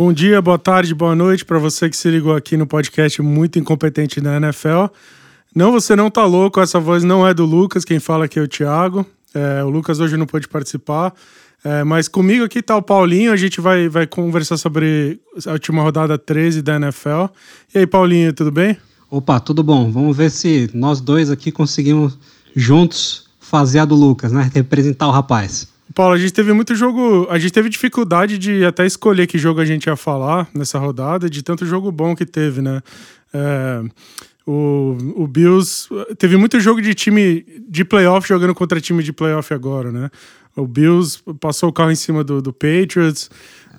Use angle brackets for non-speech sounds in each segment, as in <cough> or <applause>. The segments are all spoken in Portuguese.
Bom dia, boa tarde, boa noite para você que se ligou aqui no podcast muito incompetente da NFL. Não, você não tá louco, essa voz não é do Lucas, quem fala aqui é o Thiago. É, o Lucas hoje não pôde participar, é, mas comigo aqui tá o Paulinho, a gente vai, vai conversar sobre a última rodada 13 da NFL. E aí, Paulinho, tudo bem? Opa, tudo bom. Vamos ver se nós dois aqui conseguimos juntos fazer a do Lucas, né? Representar o rapaz. Paulo, a gente teve muito jogo. A gente teve dificuldade de até escolher que jogo a gente ia falar nessa rodada, de tanto jogo bom que teve, né? É, o, o Bills. Teve muito jogo de time de playoff jogando contra time de playoff agora, né? O Bills passou o carro em cima do, do Patriots.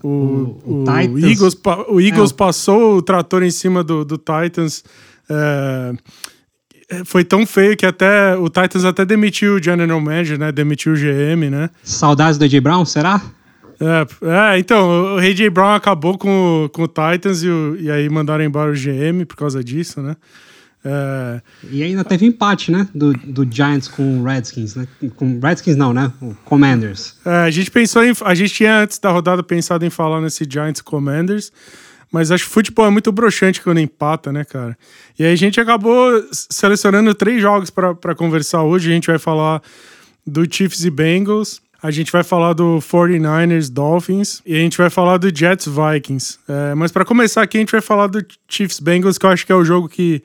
O, o, o, o Eagles, o Eagles é. passou o trator em cima do, do Titans. É, foi tão feio que até o Titans até demitiu o General Manager, né? Demitiu o GM, né? Saudades do AJ Brown, será? É, é, então, o AJ Brown acabou com, com o Titans e, o, e aí mandaram embora o GM por causa disso, né? É... E ainda teve empate, né? Do, do Giants com o Redskins, né? Com Redskins não, né? O Commanders. É, a gente pensou em. A gente tinha antes da rodada pensado em falar nesse Giants Commanders. Mas acho que futebol é muito broxante quando empata, né, cara? E aí a gente acabou selecionando três jogos para conversar hoje. A gente vai falar do Chiefs e Bengals. A gente vai falar do 49ers Dolphins e a gente vai falar do Jets Vikings. É, mas para começar aqui, a gente vai falar do Chiefs Bengals, que eu acho que é o jogo que,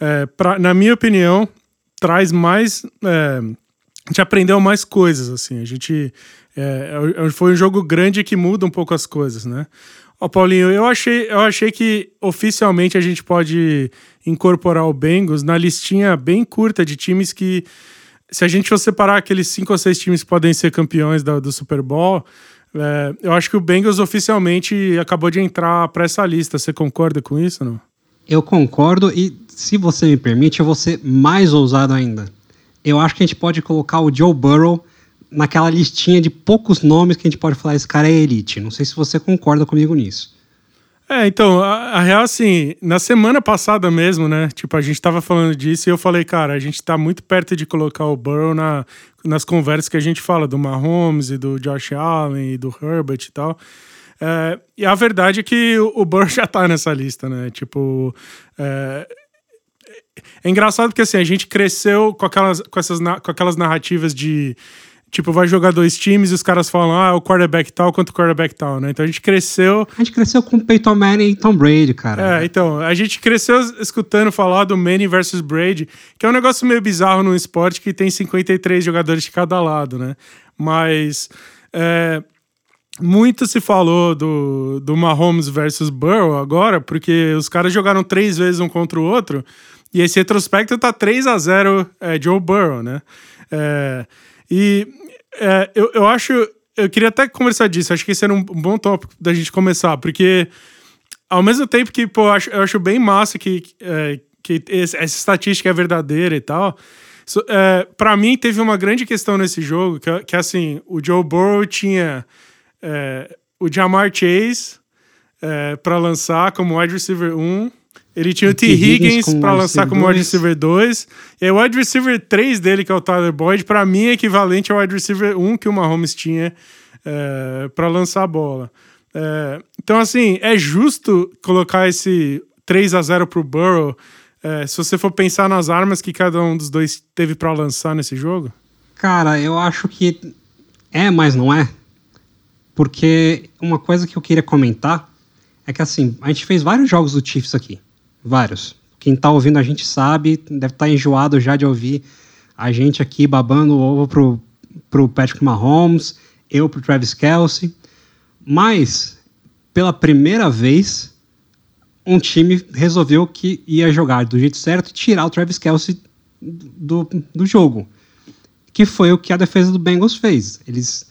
é, pra, na minha opinião, traz mais. É, a gente aprendeu mais coisas, assim. A gente. É, é foi um jogo grande que muda um pouco as coisas, né? Ó, Paulinho, eu achei, eu achei que oficialmente a gente pode incorporar o Bengals na listinha bem curta de times que, se a gente for separar aqueles cinco ou seis times que podem ser campeões do, do Super Bowl, é, eu acho que o Bengals oficialmente acabou de entrar para essa lista. Você concorda com isso, não? Eu concordo e, se você me permite, eu vou ser mais ousado ainda. Eu acho que a gente pode colocar o Joe Burrow naquela listinha de poucos nomes que a gente pode falar, esse cara é elite. Não sei se você concorda comigo nisso. É, então, a, a, real, assim, na semana passada mesmo, né? Tipo, a gente tava falando disso e eu falei, cara, a gente tá muito perto de colocar o Burrow na, nas conversas que a gente fala do Mahomes e do Josh Allen e do Herbert e tal. É, e a verdade é que o, o Burrow <laughs> já tá nessa lista, né? Tipo. É, é engraçado porque assim, a gente cresceu com aquelas, com essas, com aquelas narrativas de Tipo, vai jogar dois times e os caras falam, ah, o quarterback tal quanto o quarterback tal, né? Então a gente cresceu. A gente cresceu com Peyton Manning e Tom Brady, cara. É, então, a gente cresceu escutando falar do Manning versus Brady, que é um negócio meio bizarro no esporte que tem 53 jogadores de cada lado, né? Mas. É, muito se falou do, do Mahomes versus Burrow agora, porque os caras jogaram três vezes um contra o outro, e esse retrospecto tá 3 a 0 é, Joe Burrow, né? É, e é, eu, eu acho. Eu queria até conversar disso. Acho que esse era um bom tópico da gente começar, porque ao mesmo tempo que, pô, eu acho, eu acho bem massa que, é, que essa estatística é verdadeira e tal. So, é, para mim, teve uma grande questão nesse jogo, que, que assim, o Joe Burrow tinha é, o Jamar Chase é, para lançar como wide receiver 1, ele tinha o, T. Higgins, para lançar como wide receiver 2. E aí, o wide receiver 3 dele, que é o Tyler Boyd, para mim é equivalente ao wide receiver 1 que o Mahomes tinha é, para lançar a bola. É, então, assim, é justo colocar esse 3 a 0 pro Burrow, é, se você for pensar nas armas que cada um dos dois teve para lançar nesse jogo? Cara, eu acho que é, mas não é. Porque uma coisa que eu queria comentar é que, assim, a gente fez vários jogos do Chiefs aqui. Vários. Quem tá ouvindo a gente sabe, deve estar tá enjoado já de ouvir a gente aqui babando o ovo pro, pro Patrick Mahomes, eu pro Travis Kelsey. Mas, pela primeira vez, um time resolveu que ia jogar do jeito certo e tirar o Travis Kelsey do, do jogo. Que foi o que a defesa do Bengals fez. Eles,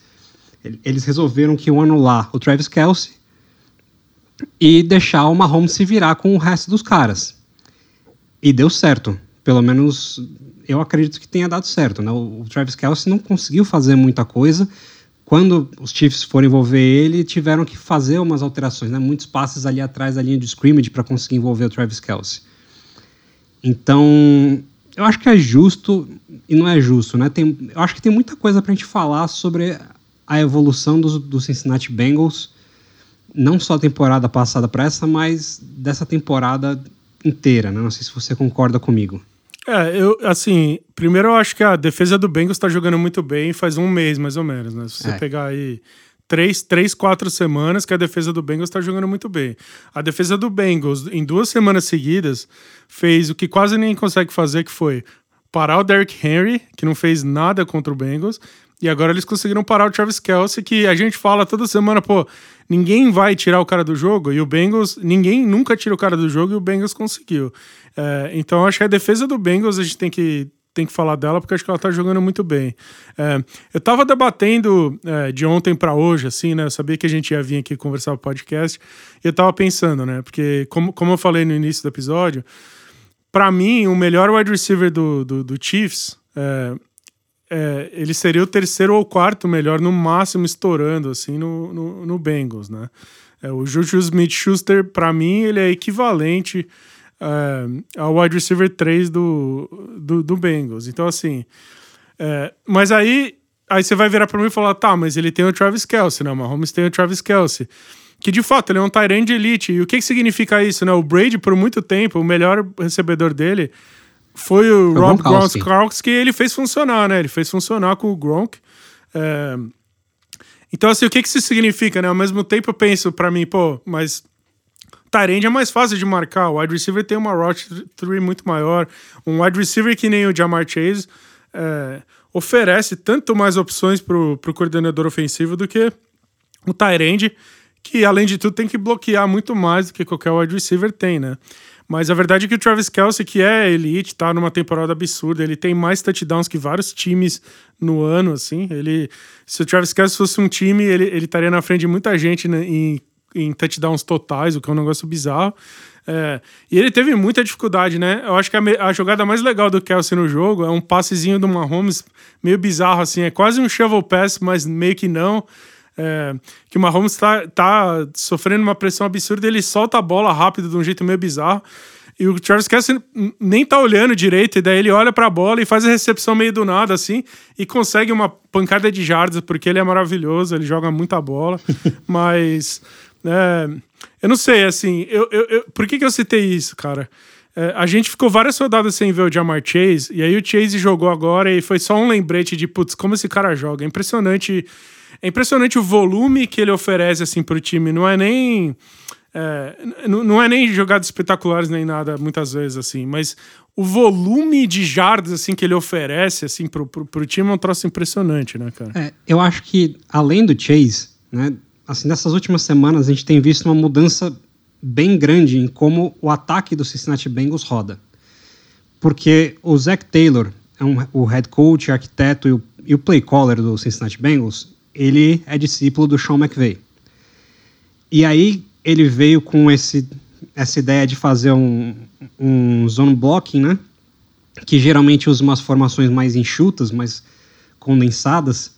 eles resolveram que iam anular o Travis Kelsey e deixar o Mahomes se virar com o resto dos caras. E deu certo. Pelo menos eu acredito que tenha dado certo. Né? O Travis Kelsey não conseguiu fazer muita coisa. Quando os Chiefs foram envolver ele, tiveram que fazer umas alterações, né? muitos passes ali atrás da linha de scrimmage para conseguir envolver o Travis Kelsey. Então, eu acho que é justo e não é justo. Né? Tem, eu acho que tem muita coisa para a gente falar sobre a evolução dos, do Cincinnati Bengals não só a temporada passada para essa, mas dessa temporada inteira, né? Não sei se você concorda comigo. É, eu, assim, primeiro eu acho que a defesa do Bengals está jogando muito bem faz um mês, mais ou menos, né? Se você é. pegar aí três, três, quatro semanas que a defesa do Bengals está jogando muito bem. A defesa do Bengals, em duas semanas seguidas, fez o que quase ninguém consegue fazer, que foi parar o Derrick Henry, que não fez nada contra o Bengals, e agora eles conseguiram parar o Travis Kelsey, que a gente fala toda semana, pô, ninguém vai tirar o cara do jogo, e o Bengals, ninguém nunca tira o cara do jogo, e o Bengals conseguiu. É, então acho que a defesa do Bengals a gente tem que, tem que falar dela, porque acho que ela tá jogando muito bem. É, eu tava debatendo é, de ontem para hoje, assim, né, eu sabia que a gente ia vir aqui conversar o podcast, e eu tava pensando, né, porque como, como eu falei no início do episódio, para mim, o melhor wide receiver do, do, do Chiefs é, é, ele seria o terceiro ou quarto melhor, no máximo estourando, assim, no, no, no Bengals, né? É, o Juju Smith-Schuster, para mim, ele é equivalente é, ao wide receiver 3 do, do, do Bengals. Então, assim... É, mas aí, aí você vai virar para mim e falar, tá, mas ele tem o Travis Kelsey, né? O Mahomes tem o Travis Kelsey. Que, de fato, ele é um Tyrande elite. E o que, que significa isso, né? O Brady, por muito tempo, o melhor recebedor dele foi o foi Rob Gronkowski, que ele fez funcionar, né? Ele fez funcionar com o Gronk. É... Então, assim, o que, que isso significa, né? Ao mesmo tempo eu penso para mim, pô, mas Tyrande é mais fácil de marcar. O wide receiver tem uma route tree muito maior. Um wide receiver que nem o Jamar Chase é, oferece tanto mais opções pro, pro coordenador ofensivo do que o Tyrande, que além de tudo tem que bloquear muito mais do que qualquer wide receiver tem, né? Mas a verdade é que o Travis Kelsey, que é elite, tá numa temporada absurda. Ele tem mais touchdowns que vários times no ano, assim. Ele, se o Travis Kelsey fosse um time, ele, ele estaria na frente de muita gente né, em, em touchdowns totais, o que é um negócio bizarro. É, e ele teve muita dificuldade, né? Eu acho que a, a, jogada mais legal do Kelsey no jogo é um passezinho do Mahomes meio bizarro, assim. É quase um shovel pass, mas meio que não. É, que o Mahomes tá, tá sofrendo uma pressão absurda, ele solta a bola rápido de um jeito meio bizarro. E o Travis Kelsey nem tá olhando direito, e daí ele olha para a bola e faz a recepção meio do nada, assim, e consegue uma pancada de jardas, porque ele é maravilhoso, ele joga muita bola. <laughs> mas. É, eu não sei, assim, eu, eu, eu, por que, que eu citei isso, cara? É, a gente ficou várias rodadas sem ver o Jamar Chase, e aí o Chase jogou agora e foi só um lembrete de, putz, como esse cara joga. É impressionante é impressionante o volume que ele oferece assim para o time. Não é nem é, não é nem jogadas espetaculares nem nada muitas vezes assim, mas o volume de jardas assim que ele oferece assim pro, pro time é um troço impressionante, né, cara? É, eu acho que além do Chase, né, assim nessas últimas semanas a gente tem visto uma mudança bem grande em como o ataque do Cincinnati Bengals roda, porque o Zach Taylor é um, o head coach, arquiteto e o, e o play caller do Cincinnati Bengals ele é discípulo do Sean McVay. E aí ele veio com esse, essa ideia de fazer um, um zone blocking, né? Que geralmente usa umas formações mais enxutas, mais condensadas,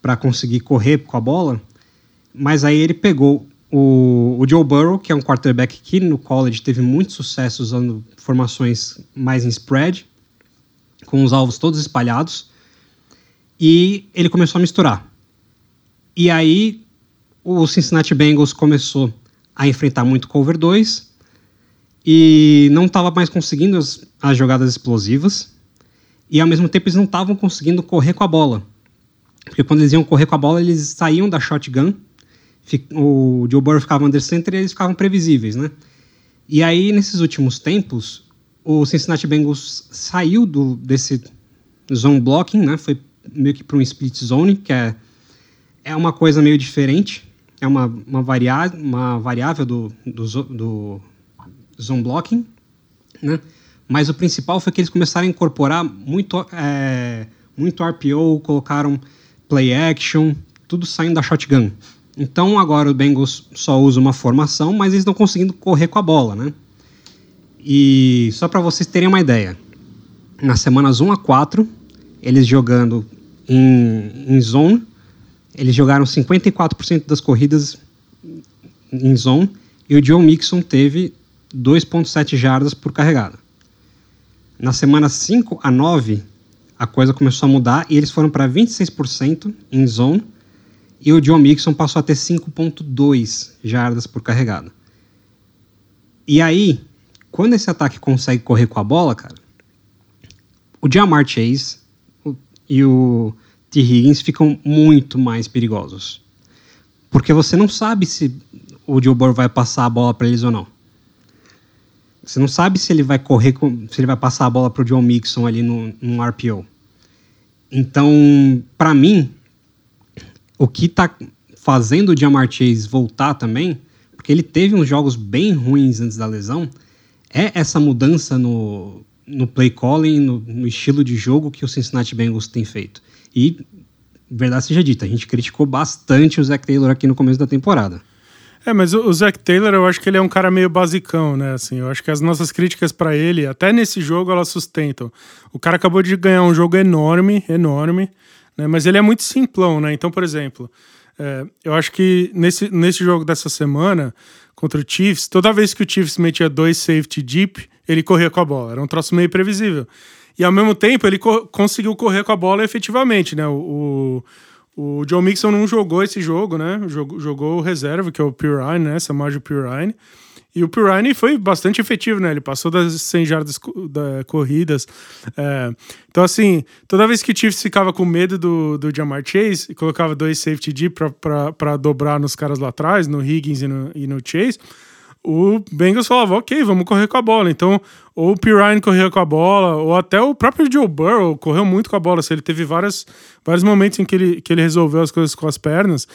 para conseguir correr com a bola. Mas aí ele pegou o, o, Joe Burrow, que é um quarterback que no college teve muito sucesso usando formações mais em spread, com os alvos todos espalhados, e ele começou a misturar. E aí o Cincinnati Bengals começou a enfrentar muito cover 2 e não estava mais conseguindo as, as, jogadas explosivas e ao mesmo tempo eles não estavam conseguindo correr com a bola. Porque quando eles iam correr com a bola, eles saíam da shotgun, o Joe Burrow ficava under center e eles ficavam previsíveis, né? E aí, nesses últimos tempos, o Cincinnati Bengals saiu do, desse zone blocking, né? Foi meio que para um split zone, que é é uma coisa meio diferente, é uma, uma, variá uma variável do, do, do zone blocking, né? mas o principal foi que eles começaram a incorporar muito, é, muito RPO, colocaram play action, tudo saindo da shotgun. Então agora o Bengals só usa uma formação, mas eles estão conseguindo correr com a bola, né? E só para vocês terem uma ideia, nas semanas 1 a 4, eles jogando em, em zone, eles jogaram 54% das corridas em zone e o Joe Mixon teve 2,7 jardas por carregada. Na semana 5 a 9, a coisa começou a mudar e eles foram para 26% em zone e o John Mixon passou a ter 5.2 jardas por carregada. E aí, quando esse ataque consegue correr com a bola, cara, o Jamar Chase e o T. Higgins ficam muito mais perigosos. Porque você não sabe se o Joe vai passar a bola para eles ou não. Você não sabe se ele vai correr, se ele vai passar a bola para o John Mixon ali no, no RPO. Então, para mim, o que está fazendo o Jamar Chase voltar também, porque ele teve uns jogos bem ruins antes da lesão, é essa mudança no, no play calling, no, no estilo de jogo que o Cincinnati Bengals tem feito. E, verdade seja dita, a gente criticou bastante o Zach Taylor aqui no começo da temporada. É, mas o, Zach Taylor, eu acho que ele é um cara meio basicão, né? Assim, eu acho que as nossas críticas para ele, até nesse jogo, elas sustentam. O cara acabou de ganhar um jogo enorme, enorme, né? Mas ele é muito simplão, né? Então, por exemplo, é, eu acho que nesse, nesse jogo dessa semana, contra o Chiefs, toda vez que o Chiefs metia dois safety deep, ele corria com a bola. Era um troço meio previsível. E ao mesmo tempo, ele co conseguiu correr com a bola efetivamente, né? O, o, o John Mixon não jogou esse jogo, né? Jogou, jogou o reserva, que é o Pirine, né? Samaj Pirine. E o Pirine foi bastante efetivo, né? Ele passou das 100 jardas da, corridas. É, então, assim, toda vez que o Chiefs ficava com medo do, do Jamar Chase e colocava dois safety deep para dobrar nos caras lá atrás, no Higgins e no, e no Chase, o Bengals falava, ok, vamos correr com a bola. Então, ou o Pirine corria com a bola, ou até o próprio Joe Burrow correu muito com a bola. Assim, ele teve várias, vários momentos em que ele, que ele resolveu as coisas com as pernas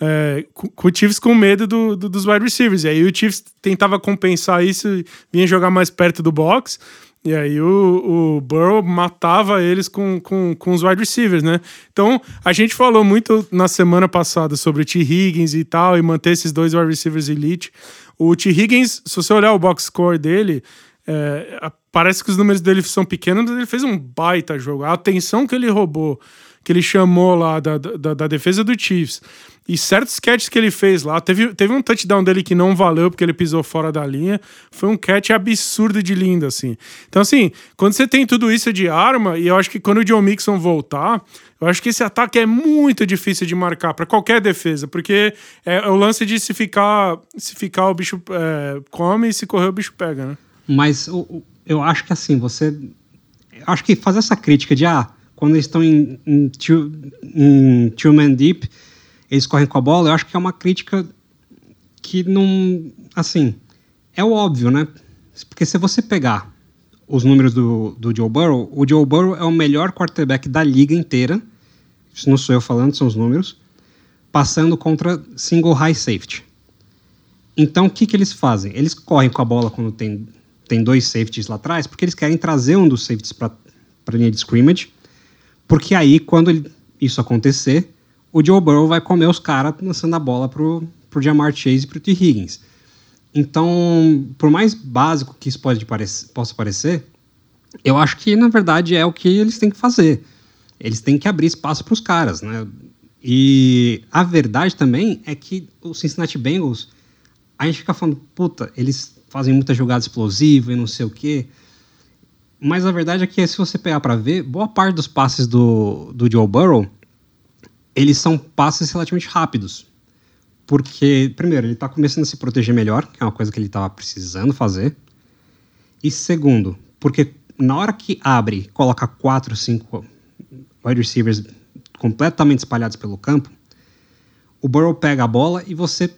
é, com, com, o Chiefs com medo do, do, dos wide receivers. E aí o Chiefs tentava compensar isso vinha jogar mais perto do box. E aí o, o Burrow matava eles com, com, com os wide receivers, né? Então, a gente falou muito na semana passada sobre o T. Higgins e tal, e manter esses dois wide receivers elite. O T. Higgins, se você olhar o box score dele, é, parece que os números dele são pequenos, mas ele fez um baita jogo. A atenção que ele roubou, que ele chamou lá da, da, da defesa do Chiefs e certos catches que ele fez lá, teve, teve um touchdown dele que não valeu porque ele pisou fora da linha. Foi um catch absurdo de lindo, assim. Então, assim, quando você tem tudo isso de arma, e eu acho que quando o John Mixon voltar, eu acho que esse ataque é muito difícil de marcar para qualquer defesa, porque é, é, o lance de se ficar, se ficar o bicho é, come e se correr o bicho pega, né? Mas eu, eu acho que assim, você. Acho que fazer essa crítica de ah, quando eles estão em, em, two, em two man deep eles correm com a bola, eu acho que é uma crítica que não. Assim, é o óbvio, né? Porque se você pegar os números do, do Joe Burrow, o Joe Burrow é o melhor quarterback da liga inteira. Isso não sou eu falando, são os números. Passando contra single high safety. Então, o que, que eles fazem? Eles correm com a bola quando tem, tem dois safeties lá atrás, porque eles querem trazer um dos safeties para a linha de scrimmage. Porque aí, quando ele, isso acontecer, o Joe Burrow vai comer os caras lançando a bola pro, pro Jamar Chase e pro T. Higgins. Então, por mais básico que isso pode parecer, possa parecer, eu acho que na verdade é o que eles têm que fazer. Eles têm que abrir espaço para os caras, né? E a verdade também é que o Cincinnati Bengals, a gente fica falando, puta, eles fazem muita jogada explosiva e não sei o quê. Mas a verdade é que se você pegar para ver, boa parte dos passes do, do Joe Burrow eles são passes relativamente rápidos. Porque, primeiro, ele está começando a se proteger melhor, que é uma coisa que ele estava precisando fazer. E segundo, porque na hora que abre, coloca quatro, cinco wide receivers completamente espalhados pelo campo, o Burrow pega a bola e você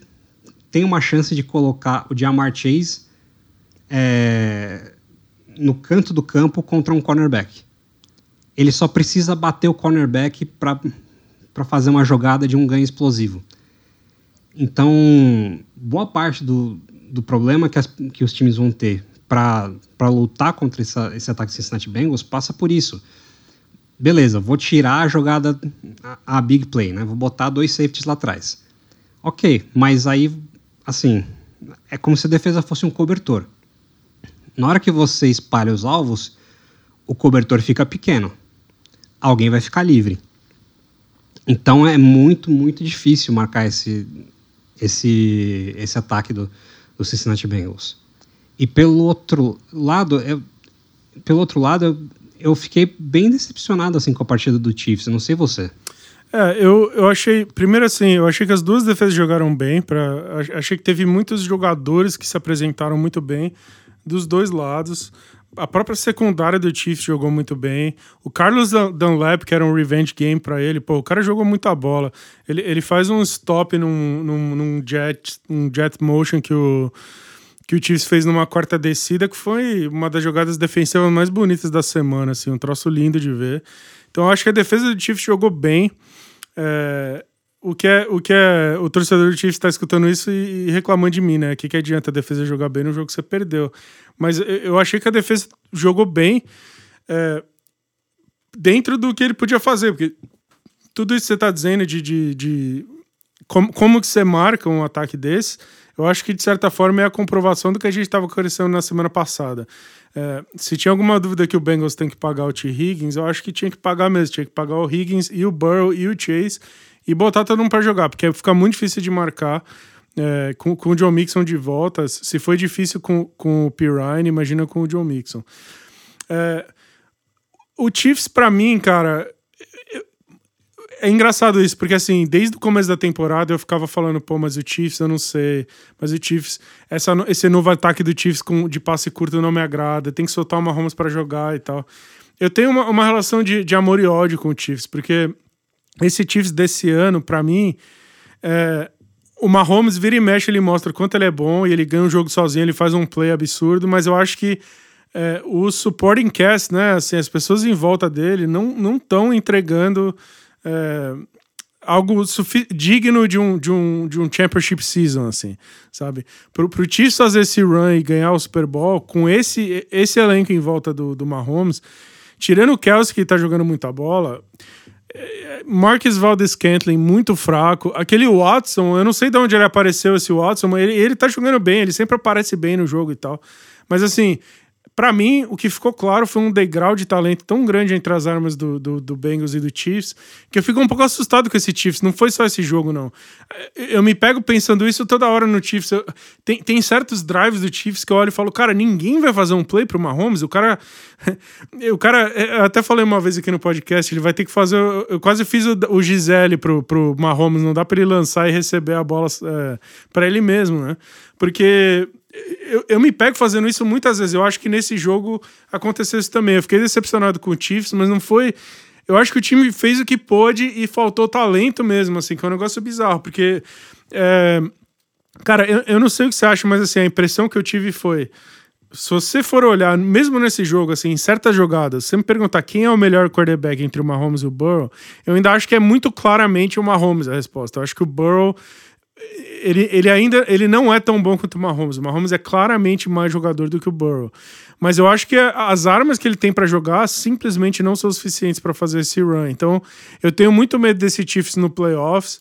tem uma chance de colocar o Jamar Chase é, no canto do campo contra um cornerback. Ele só precisa bater o cornerback para para fazer uma jogada de um ganho explosivo. Então, boa parte do, do problema que, as, que os times vão ter para lutar contra essa, esse ataque Cincinnati Bengals passa por isso. Beleza, vou tirar a jogada, a, a, big play, né? Vou botar dois safeties lá atrás. Ok, mas aí, assim, é como se a defesa fosse um cobertor. Na hora que você espalha os alvos, o cobertor fica pequeno. Alguém vai ficar livre. Então é muito, muito difícil marcar esse, esse, esse ataque do, do Cincinnati Bengals. E pelo outro lado, eu, pelo outro lado, eu, eu fiquei bem decepcionado assim com a partida do Chiefs. Eu não sei você. É, eu, eu achei. Primeiro, assim, eu achei que as duas defesas jogaram bem. Pra, achei que teve muitos jogadores que se apresentaram muito bem dos dois lados. A própria secundária do Chiefs jogou muito bem. O Carlos Dunlap, que era um revenge game para ele, pô, o cara jogou muita bola. Ele, ele faz um stop num, num, num jet, um jet motion que o, que o Chiefs fez numa quarta descida, que foi uma das jogadas defensivas mais bonitas da semana, assim, um troço lindo de ver. Então acho que a defesa do Chiefs jogou bem. É, o que é o que é o torcedor do Chiefs está escutando isso e, reclamando de mim, né? O que, que adianta a defesa jogar bem no jogo que você perdeu? Mas eu achei que a defesa jogou bem é, dentro do que ele podia fazer, porque tudo isso que você está dizendo de, de, de como, como que você marca um ataque desse, eu acho que de certa forma é a comprovação do que a gente estava conversando na semana passada. É, se tinha alguma dúvida que o Bengals tem que pagar o T. Higgins, eu acho que tinha que pagar mesmo. Tinha que pagar o Higgins e o Burrow e o Chase e botar todo mundo para jogar, porque fica muito difícil de marcar. É, com, com o John Mixon de volta, se foi difícil com, com o Pirine, imagina com o John Mixon. É, o Chiefs, para mim, cara, é engraçado isso, porque assim, desde o começo da temporada eu ficava falando, pô, mas o Chiefs eu não sei, mas o Chiefs, essa, esse novo ataque do Chiefs com, de passe curto não me agrada, tem que soltar uma Mahomes para jogar e tal. Eu tenho uma, uma relação de, de amor e ódio com o Chiefs, porque esse Chiefs desse ano, para mim, é, o Mahomes vira e mexe, ele mostra quanto ele é bom e ele ganha um jogo sozinho, ele faz um play absurdo, mas eu acho que é, o supporting cast, né, assim, as pessoas em volta dele não estão entregando é, algo digno de um, de, um, de um championship season, assim, sabe? Pro, pro Chiefs fazer esse run e ganhar o Super Bowl com esse, esse elenco em volta do, do Mahomes, tirando o Kelsey que tá jogando muita bola, Marcus Valdez Scantling muito fraco. Aquele Watson, eu não sei de onde ele apareceu esse Watson, mas ele, ele tá jogando bem, ele sempre aparece bem no jogo e tal. Mas assim, para mim, o que ficou claro foi um degrau de talento tão grande entre as armas do, do, do, Bengals e do Chiefs que eu fico um pouco assustado com esse Chiefs. Não foi só esse jogo, não. Eu me pego pensando isso toda hora no Chiefs. Eu, tem, tem certos drives do Chiefs que eu olho e falo, cara, ninguém vai fazer um play pro Mahomes. O cara. <laughs> o cara. Eu até falei uma vez aqui no podcast, ele vai ter que fazer. Eu quase fiz o, o Gisele pro, pro Mahomes. Não dá pra ele lançar e receber a bola é, para ele mesmo, né? Porque eu, eu, me pego fazendo isso muitas vezes. Eu acho que nesse jogo aconteceu isso também. Eu fiquei decepcionado com o Chiefs, mas não foi. Eu acho que o time fez o que pôde e faltou talento mesmo, assim, que é um negócio bizarro, porque. É... Cara, eu, eu não sei o que você acha, mas assim, a impressão que eu tive foi. Se você for olhar, mesmo nesse jogo, assim, em certas jogadas, você me perguntar quem é o melhor quarterback entre o Mahomes e o Burrow, eu ainda acho que é muito claramente o Mahomes a resposta. Eu acho que o Burrow ele, ele ainda ele não é tão bom quanto o Mahomes. O Mahomes é claramente mais jogador do que o Burrow. Mas eu acho que as armas que ele tem para jogar simplesmente não são suficientes para fazer esse run. Então, eu tenho muito medo desse Chiefs no playoffs.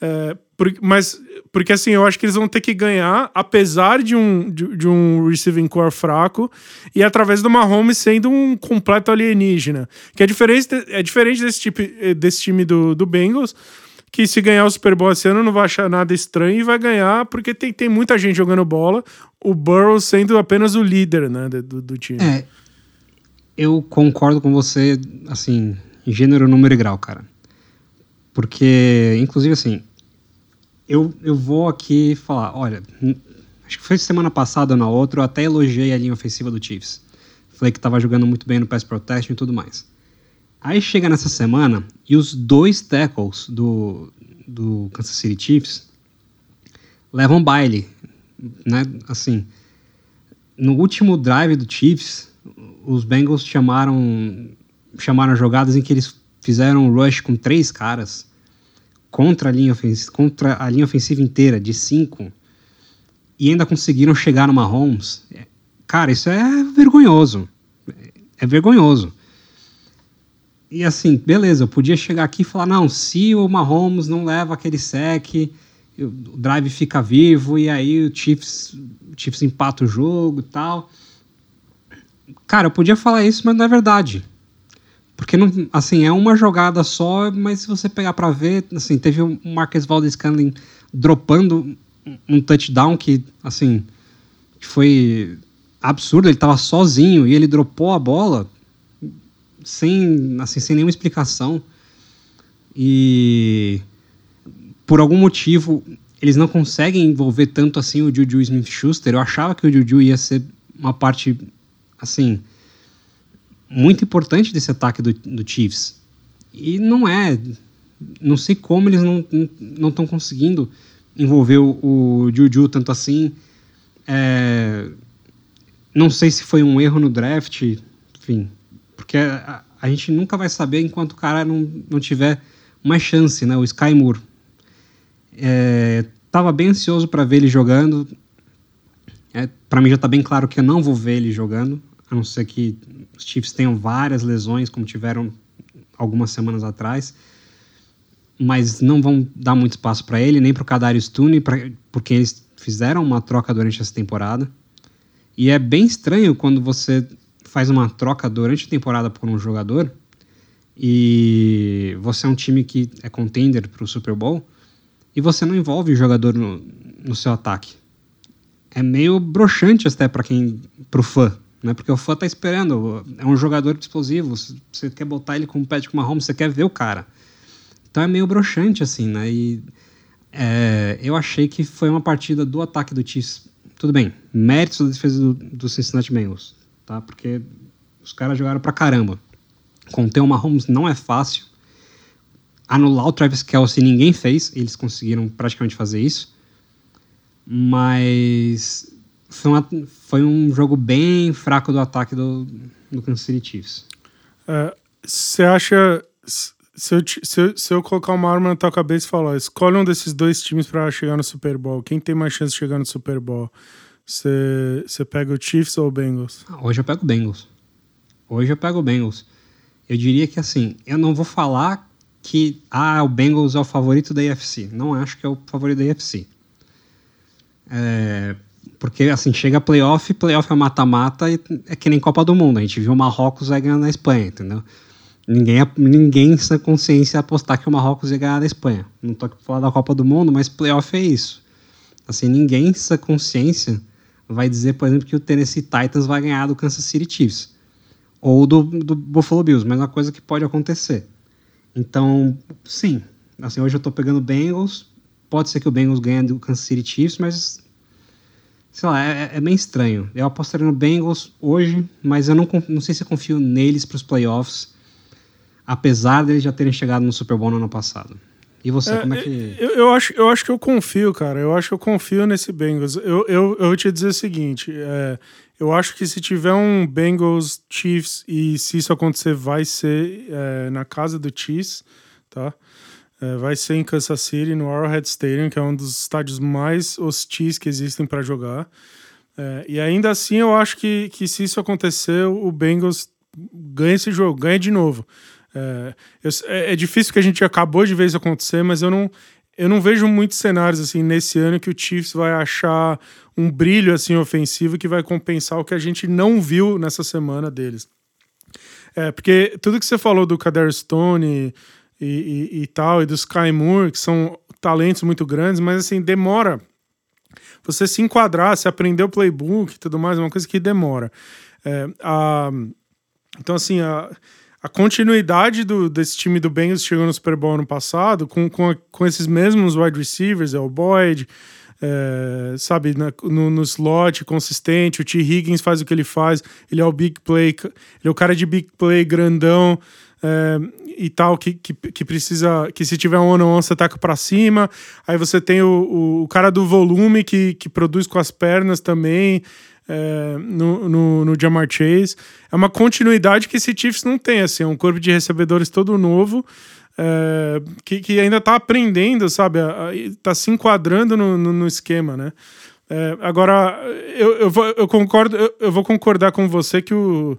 É, por, mas porque assim, eu acho que eles vão ter que ganhar, apesar de um, de, de, um receiving core fraco, e através do Mahomes sendo um completo alienígena. Que é diferente, é diferente desse, tipo, desse time do, do Bengals que se ganhar o Super Bowl esse ano não vai achar nada estranho e vai ganhar porque tem, tem muita gente jogando bola, o Burrow sendo apenas o líder né, do, do time. É, eu concordo com você, assim, gênero, número e grau, cara. Porque, inclusive, assim, eu, eu vou aqui falar, olha, acho que foi semana passada ou na outra, eu até elogiei a linha ofensiva do Chiefs. Falei que estava jogando muito bem no pass protection e tudo mais. Aí chega nessa semana e os dois tackles do, do Kansas City Chiefs levam baile, né? Assim, no último drive do Chiefs, os Bengals chamaram chamaram jogadas em que eles fizeram um rush com três caras contra a linha ofensiva, contra a linha ofensiva inteira de cinco e ainda conseguiram chegar no Mahomes. Cara, isso é vergonhoso. É vergonhoso. E assim, beleza, eu podia chegar aqui e falar, não, se o Mahomes não leva aquele sec, o drive fica vivo e aí o Chiefs, o Chiefs empata o jogo e tal. Cara, eu podia falar isso, mas não é verdade. Porque, não, assim, é uma jogada só, mas se você pegar para ver, assim, teve o Marcus Valdes-Scantling dropando um touchdown que, assim, foi absurdo. Ele tava sozinho e ele dropou a bola sem, assim, sem nenhuma explicação. E por algum motivo eles não conseguem envolver tanto assim o Juju Smith-Schuster. Eu achava que o Juju ia ser uma parte assim muito importante desse ataque do, do Chiefs. E não é. Não sei como eles não estão conseguindo envolver o, o Juju tanto assim. É, não sei se foi um erro no draft, enfim, porque a, a gente nunca vai saber enquanto o cara não, não tiver uma chance, né? O Sky Moore. É, tava bem ansioso para ver ele jogando. É, para mim já está bem claro que eu não vou ver ele jogando, a não ser que os Chiefs tenham várias lesões, como tiveram algumas semanas atrás. Mas não vão dar muito espaço para ele, nem para o Kadarius pra, porque eles fizeram uma troca durante essa temporada. E é bem estranho quando você faz uma troca durante a temporada por um jogador e você é um time que é contender para o Super Bowl e você não envolve o jogador no, no seu ataque. É meio broxante até para quem, para o fã, né? Porque o fã tá esperando, é um jogador explosivo, você quer botar ele com o Patrick Mahomes, você quer ver o cara. Então é meio broxante assim, né? E é, eu achei que foi uma partida do ataque do Chiefs. Tudo bem, méritos da defesa do, do Cincinnati Bengals, tá? Porque os caras jogaram pra caramba. Conter o Mahomes não é fácil. Anular o Travis Kelsey ninguém fez, eles conseguiram praticamente fazer isso. Mas foi, uma, foi um jogo bem fraco do ataque do, do Kansas City Chiefs. Você acha. Se eu, se, eu, se eu colocar uma arma na tua cabeça e falar, escolhe um desses dois times para chegar no Super Bowl, quem tem mais chance de chegar no Super Bowl? Você pega o Chiefs ou o Bengals? Ah, hoje eu pego o Bengals. Hoje eu pego o Bengals. Eu diria que assim, eu não vou falar que ah, o Bengals é o favorito da AFC. Não acho que é o favorito da AFC. É, porque assim, chega playoff, playoff é mata-mata e é que nem Copa do Mundo. A gente viu o Marrocos vai ganhar na Espanha, entendeu? Ninguém, ninguém sem consciência apostar que o Marrocos ia ganhar na Espanha. Não tô aqui falar da Copa do Mundo, mas playoff é isso. Assim, ninguém sem consciência vai dizer, por exemplo, que o Tennessee Titans vai ganhar do Kansas City Chiefs ou do, do Buffalo Bills, mas é uma coisa que pode acontecer. Então, sim, assim, hoje eu estou pegando Bengals, pode ser que o Bengals ganhe do Kansas City Chiefs, mas sei lá, é, é bem estranho. Eu apostaria no Bengals hoje, mas eu não, não sei se eu confio neles para os playoffs, apesar deles já terem chegado no Super Bowl no ano passado. E você, é, como é que. Eu, eu, acho, eu acho que eu confio, cara. Eu acho que eu confio nesse Bengals. Eu, eu, eu vou te dizer o seguinte: é, eu acho que se tiver um Bengals Chiefs e se isso acontecer, vai ser é, na casa do Chiefs, tá? É, vai ser em Kansas City, no Arrowhead Stadium, que é um dos estádios mais hostis que existem para jogar. É, e ainda assim, eu acho que, que se isso acontecer, o Bengals ganha esse jogo, ganha de novo. É, é, é difícil que a gente acabou de isso acontecer, mas eu não, eu não vejo muitos cenários assim nesse ano que o Chiefs vai achar um brilho assim ofensivo que vai compensar o que a gente não viu nessa semana deles. É, porque tudo que você falou do Kader Stone e, e, e, tal, e dos Sky Moore, que são talentos muito grandes, mas assim, demora. Você se enquadrar, se aprender o playbook e tudo mais, é uma coisa que demora. É, a, então, assim, a, a continuidade do, desse time do Bengals chegou no Super Bowl ano passado, com, com, a, com esses mesmos wide receivers, é o Boyd, é, sabe, na, no, no, slot consistente, o T. Higgins faz o que ele faz, ele é o big play, ele é o cara de big play grandão é, e tal, que, que, que, precisa, que se tiver um on on você ataca para cima, aí você tem o, o, o, cara do volume que, que produz com as pernas também, é, no, no, no Jamar Chase. É uma continuidade que esse Chiefs não tem, assim, é um corpo de recebedores todo novo, é, que, que ainda está aprendendo, sabe? Está se enquadrando no, no, no esquema, né? É, agora, eu, eu, vou, eu concordo, eu, eu, vou concordar com você que o.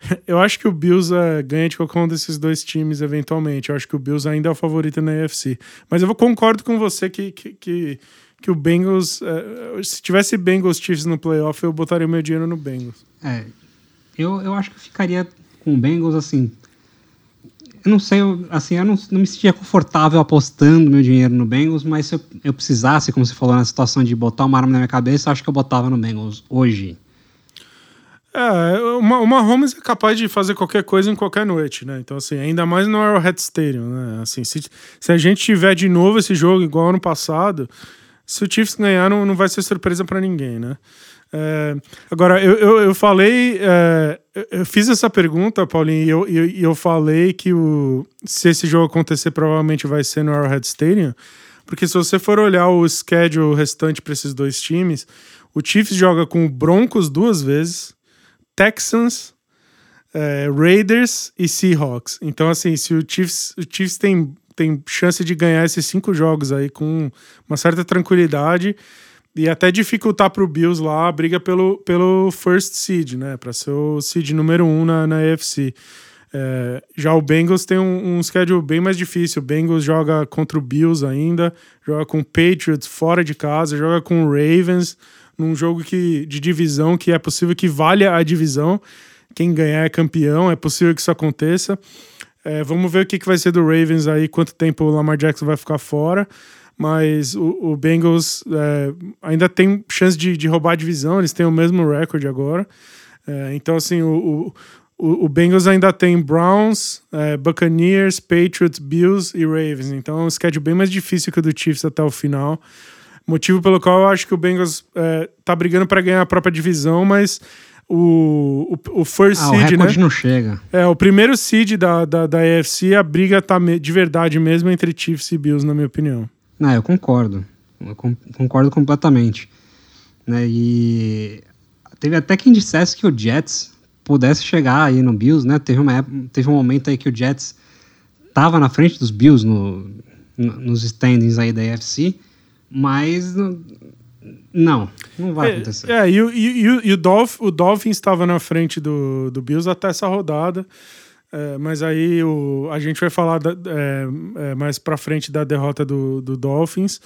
<laughs> Eu acho que o Bills é, ganha de qualquer um desses dois times, eventualmente. Eu acho que o Bills ainda é o favorito na UFC. Mas eu vou, concordo com você que, que, que, que o Bengals. É, se tivesse Bengals Chiefs no playoff, eu botaria meu dinheiro no Bengals. É. Eu, eu acho que eu ficaria com o Bengals assim eu não sei, eu, assim, eu não, não me sentia confortável apostando meu dinheiro no Bengals, mas se eu, eu precisasse, como você falou, na situação de botar uma arma na minha cabeça, acho que eu botava no Bengals hoje. É, uma, uma Holmes é capaz de fazer qualquer coisa em qualquer noite, né? Então, assim, ainda mais no Arrowhead Stadium, né? Assim, se, se a gente tiver de novo esse jogo igual ano passado, se o Chiefs ganhar, não, não vai ser surpresa para ninguém, né? É, agora, eu, eu, eu falei, é, eu fiz essa pergunta, Paulinho, e eu, eu, eu falei que o, se esse jogo acontecer, provavelmente vai ser no Arrowhead Stadium, porque se você for olhar o schedule restante para esses dois times, o Chiefs joga com o Broncos duas vezes, Texans, é, Raiders e Seahawks. Então, assim, se o Chiefs, o Chiefs tem, tem chance de ganhar esses cinco jogos aí com uma certa tranquilidade e até dificultar para o Bills lá a briga pelo, pelo first seed, né? Para ser o seed número um na, na. É, já o Bengals tem um, um schedule bem mais difícil. O Bengals joga contra o Bills ainda, joga com o Patriots fora de casa, joga com o Ravens num jogo que, de divisão que é possível que valha a divisão. Quem ganhar é campeão, é possível que isso aconteça. É, vamos ver o que, que vai ser do Ravens aí, quanto tempo o Lamar Jackson vai ficar fora. Mas o, o Bengals é, ainda tem chance de, de roubar a divisão, eles têm o mesmo recorde agora. É, então, assim, o, o, o, Bengals ainda tem Browns, é, Buccaneers, Patriots, Bills e Ravens. Então é um schedule bem mais difícil que o do Chiefs até o final. Motivo pelo qual eu acho que o Bengals é, tá brigando para ganhar a própria divisão, mas o, o, o first ah, seed, o né? não chega. É, o primeiro seed da, da, da AFC, a briga tá de verdade mesmo entre Chiefs e Bills, na minha opinião. Não, eu concordo. Eu concordo completamente. Né? E teve até quem dissesse que o Jets pudesse chegar aí no Bills, né? Teve, uma época, teve um momento aí que o Jets tava na frente dos Bills no, no nos standings aí da AFC mas não, não vai é, acontecer. É, e, e, e o, Dolph, o Dolphins estava na frente do, do Bills até essa rodada. É, mas aí o, a gente vai falar da, é, é, mais para frente da derrota do, do Dolphins.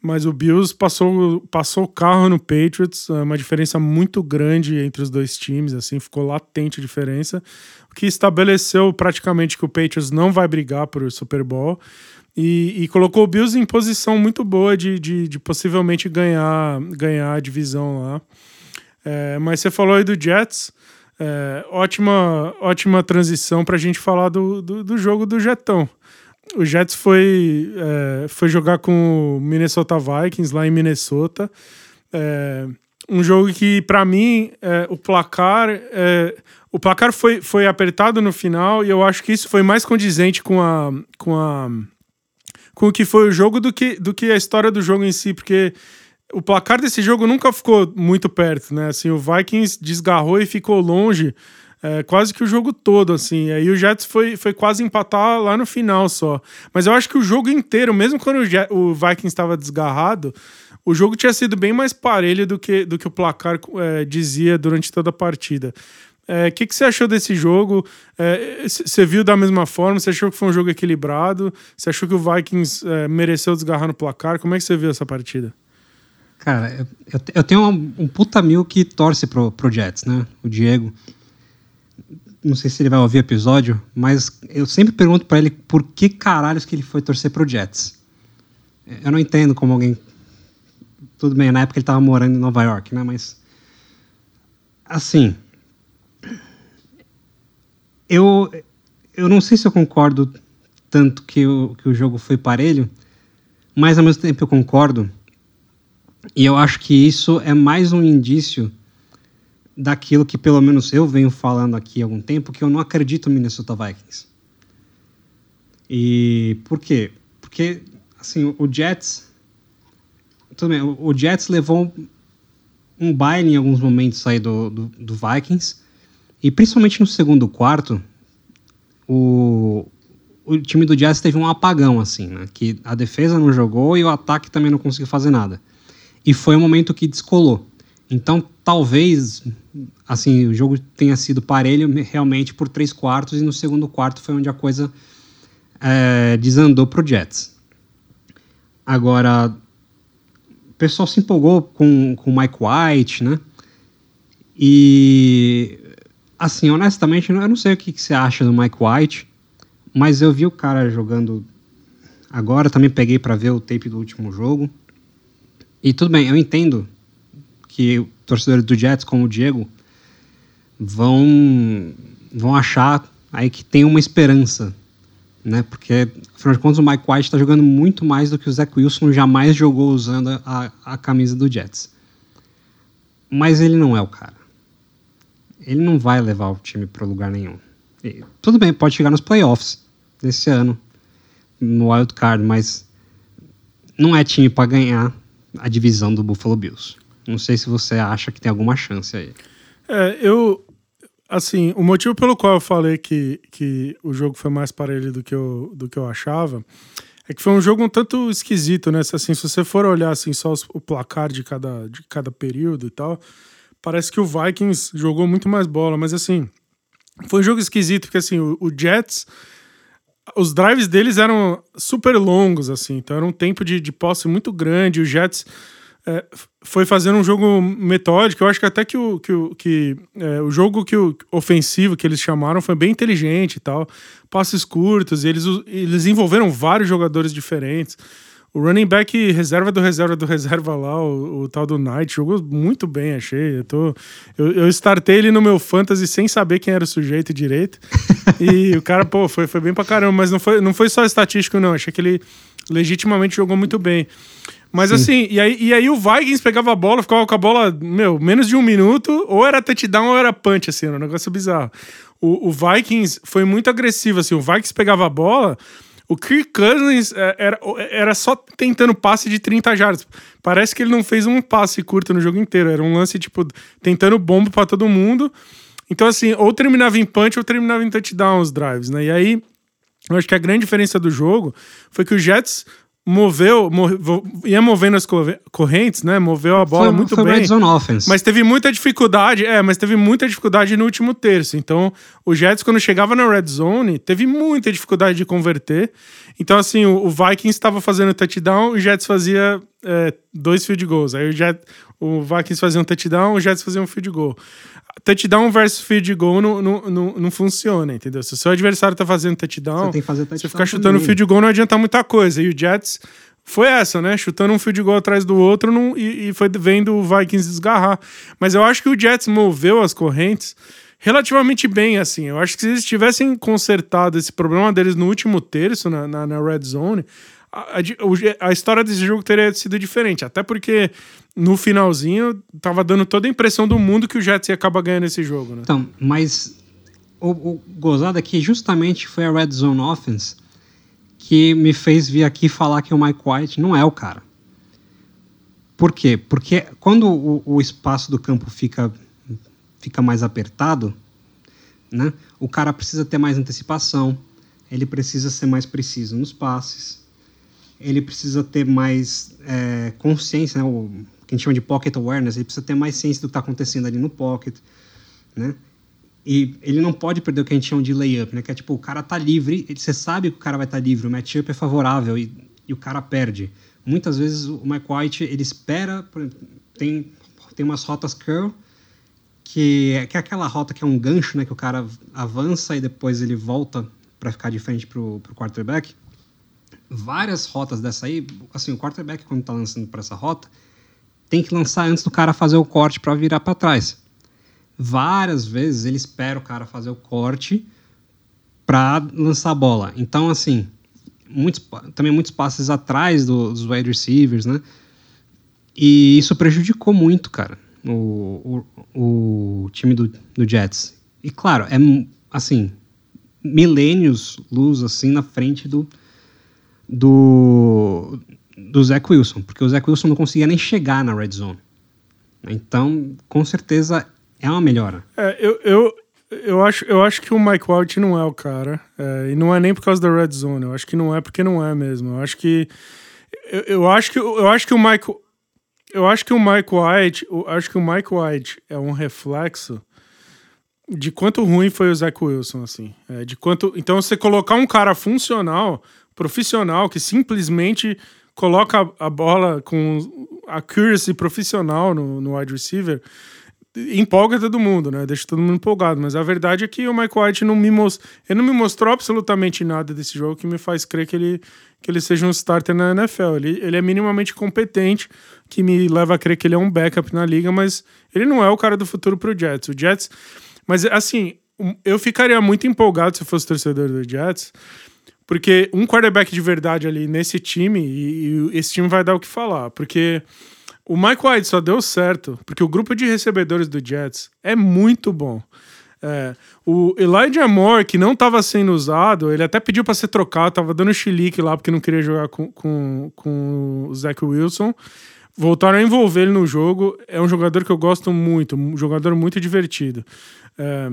Mas o Bills passou, passou o carro no Patriots, é uma diferença muito grande entre os dois times, assim, ficou latente a diferença, o que estabeleceu praticamente que o Patriots não vai brigar por Super Bowl. E, e, colocou o Bills em posição muito boa de, de, de possivelmente ganhar, ganhar a divisão lá. É, mas você falou aí do Jets. É, ótima, ótima transição para a gente falar do, do, do, jogo do Jetão. O Jets foi, é, foi jogar com o Minnesota Vikings lá em Minnesota. É, um jogo que, para mim, é, o placar. É, o placar foi, foi apertado no final e eu acho que isso foi mais condizente com a, com a com o que foi o jogo do que, do que a história do jogo em si, porque o placar desse jogo nunca ficou muito perto, né? Assim, o Vikings desgarrou e ficou longe é, quase que o jogo todo, assim. Aí o Jets foi, foi quase empatar lá no final só. Mas eu acho que o jogo inteiro, mesmo quando o, Jet, o Vikings estava desgarrado, o jogo tinha sido bem mais parelho do que, do que o placar é, dizia durante toda a partida. O é, que, que você achou desse jogo? Você é, viu da mesma forma? Você achou que foi um jogo equilibrado? Você achou que o Vikings é, mereceu desgarrar no placar? Como é que você viu essa partida? Cara, eu, eu tenho um, um, puta mil que torce pro, pro Jets, né? O Diego. Não sei se ele vai ouvir o episódio, mas eu sempre pergunto para ele por que caralhos que ele foi torcer pro Jets. Eu não entendo como alguém. Tudo bem, na época ele tava morando em Nova York, né? Mas. Assim eu, eu não sei se eu concordo tanto que o, que o jogo foi parelho, mas ao mesmo tempo eu concordo. E eu acho que isso é mais um indício daquilo que pelo menos eu venho falando aqui há algum tempo, que eu não acredito no Minnesota Vikings. E por quê? Porque, assim, o Jets... Tudo bem, o Jets levou um baile em alguns momentos aí do, do, do Vikings, e principalmente no segundo quarto, o, o time do Jazz teve um apagão, assim, né? Que a defesa não jogou e o ataque também não conseguiu fazer nada. E foi um momento que descolou. Então, talvez, assim, o jogo tenha sido parelho realmente por três quartos e no segundo quarto foi onde a coisa é, desandou pro Jets. Agora, o pessoal se empolgou com o Mike White, né? E Assim, honestamente, eu não sei o que, você acha do Mike White, mas eu vi o cara jogando agora, também peguei para ver o tape do último jogo. E tudo bem, eu entendo que torcedores do Jets, como o Diego, vão, vão achar aí que tem uma esperança. Né? Porque, afinal de contas, o Mike White está jogando muito mais do que o Zach Wilson jamais jogou usando a, a camisa do Jets. Mas ele não é o cara. Ele não vai levar o time para lugar nenhum. E, tudo bem, pode chegar nos playoffs desse ano, no wild card, mas não é time para ganhar a divisão do Buffalo Bills. Não sei se você acha que tem alguma chance aí. É, eu. Assim, o motivo pelo qual eu falei que, que o jogo foi mais para ele do que, eu, do que eu achava é que foi um jogo um tanto esquisito, né? Assim, se você for olhar assim, só o placar de cada, de cada período e tal, parece que o Vikings jogou muito mais bola, mas assim, foi um jogo esquisito, porque assim, o, o Jets os drives deles eram super longos, assim, então era um tempo de, de posse muito grande. O Jets é, foi fazendo um jogo metódico. Eu acho que até que o, que, o, que, é, o jogo que o ofensivo que eles chamaram foi bem inteligente e tal. Passes curtos, eles, eles envolveram vários jogadores diferentes. O running back reserva do reserva do reserva lá, o, o tal do Knight, jogou muito bem, achei. Eu, tô, eu, eu startei ele no meu fantasy sem saber quem era o sujeito direito. e o cara, pô, foi, foi bem pra caramba. Mas não foi, não foi só estatístico, não. Achei que ele legitimamente jogou muito bem. Mas Sim. assim, e aí, e aí o Vikings pegava a bola, ficava com a bola, meu, menos de um minuto, ou era touchdown ou era punch, assim, era um negócio bizarro. O, o Vikings foi muito agressivo, assim, o Vikings pegava a bola, o Kirk Cousins é, era, era só tentando passe de 30 jardas. Parece que ele não fez um passe curto no jogo inteiro. Era um lance, tipo, tentando bomba para todo mundo. Então, assim, ou terminava em punch ou terminava em touchdown os drives, né? E aí, eu acho que a grande diferença do jogo foi que o Jets moveu, moveu, ia movendo as correntes, né? Moveu a bola foi, muito foi bem. Mas teve muita dificuldade, é, mas teve muita dificuldade no último terço. Então, o Jets quando chegava na red zone, teve muita dificuldade de converter. Então, assim, o, o Vikings estava fazendo touchdown, o Jets fazia é, dois field goals. Aí o, Jet, o Vikings fazia um touchdown, o Jets fazia um field goal touchdown versus field goal não, não, não, não funciona, entendeu? Se o seu adversário tá fazendo touchdown, você, touchdown você ficar chutando também. field goal não adianta muita coisa. E o Jets foi essa, né? Chutando um field goal atrás do outro não, e, e foi vendo o Vikings desgarrar. Mas eu acho que o Jets moveu as correntes relativamente bem, assim. Eu acho que se eles tivessem consertado esse problema deles no último terço, na, na, na red zone, a, a, a, história desse jogo teria sido diferente. Até porque no finalzinho tava dando toda a impressão do mundo que o Jets ia acabar ganhando esse jogo, né? Então, mas o, o gozado aqui justamente foi a Red Zone Offense que me fez vir aqui falar que o Mike White não é o cara. Por quê? Porque quando o, o espaço do campo fica, fica mais apertado, né, o cara precisa ter mais antecipação, ele precisa ser mais preciso nos passes, ele precisa ter mais é, consciência, né, o que a gente chama de pocket awareness, ele precisa ter mais ciência do que está acontecendo ali no pocket, né? E ele não pode perder o que a gente chama de layup, né? Que é tipo, o cara tá livre, você sabe que o cara vai estar tá livre, o matchup é favorável e, e o cara perde. Muitas vezes o Mike White, ele espera, tem, tem umas rotas curl, que é, que é aquela rota que é um gancho, né? Que o cara avança e depois ele volta para ficar de frente pro, pro quarterback várias rotas dessa aí, assim, o quarterback quando está lançando para essa rota, tem que lançar antes do cara fazer o corte para virar para trás. Várias vezes ele espera o cara fazer o corte para lançar a bola. Então, assim, muitos, também muitos passes atrás do, dos wide receivers, né? E isso prejudicou muito, cara, o, o, o time do, do Jets. E claro, é assim, milênios luz assim na frente do, do, do Zach Wilson, porque o Zach Wilson não conseguia nem chegar na red zone. Então, com certeza, é uma melhora. É, eu, eu, eu, acho, eu acho que o Mike White não é o cara. É, e não é nem por causa da red zone. Eu acho que não é porque não é mesmo. Eu acho que. Eu, eu acho que eu acho que o Mike. Eu acho que o Mike White. Eu acho que o Mike White é um reflexo de quanto ruim foi o Zach Wilson, assim. É, de quanto. Então, você colocar um cara funcional profissional que simplesmente coloca a bola com accuracy profissional no, no wide receiver, empolga todo mundo, né? Deixa todo mundo empolgado. Mas a verdade é que o Mike White não me, most... ele não me mostrou absolutamente nada desse jogo que me faz crer que ele, que ele seja um starter na NFL. Ele, ele é minimamente competente, que me leva a crer que ele é um backup na liga, mas ele não é o cara do futuro pro Jets. O Jets Mas, assim, eu ficaria muito empolgado se eu fosse torcedor do Jets, porque um quarterback de verdade ali nesse time, e, e esse time vai dar o que falar, porque o Mike White só deu certo, porque o grupo de recebedores do Jets é muito bom. É, o Elijah Moore, que não estava sendo usado, ele até pediu para ser trocado, tava dando chilique lá porque não queria jogar com, com, com o Zach Wilson. Voltaram a envolver ele no jogo. É um jogador que eu gosto muito, um jogador muito divertido. É,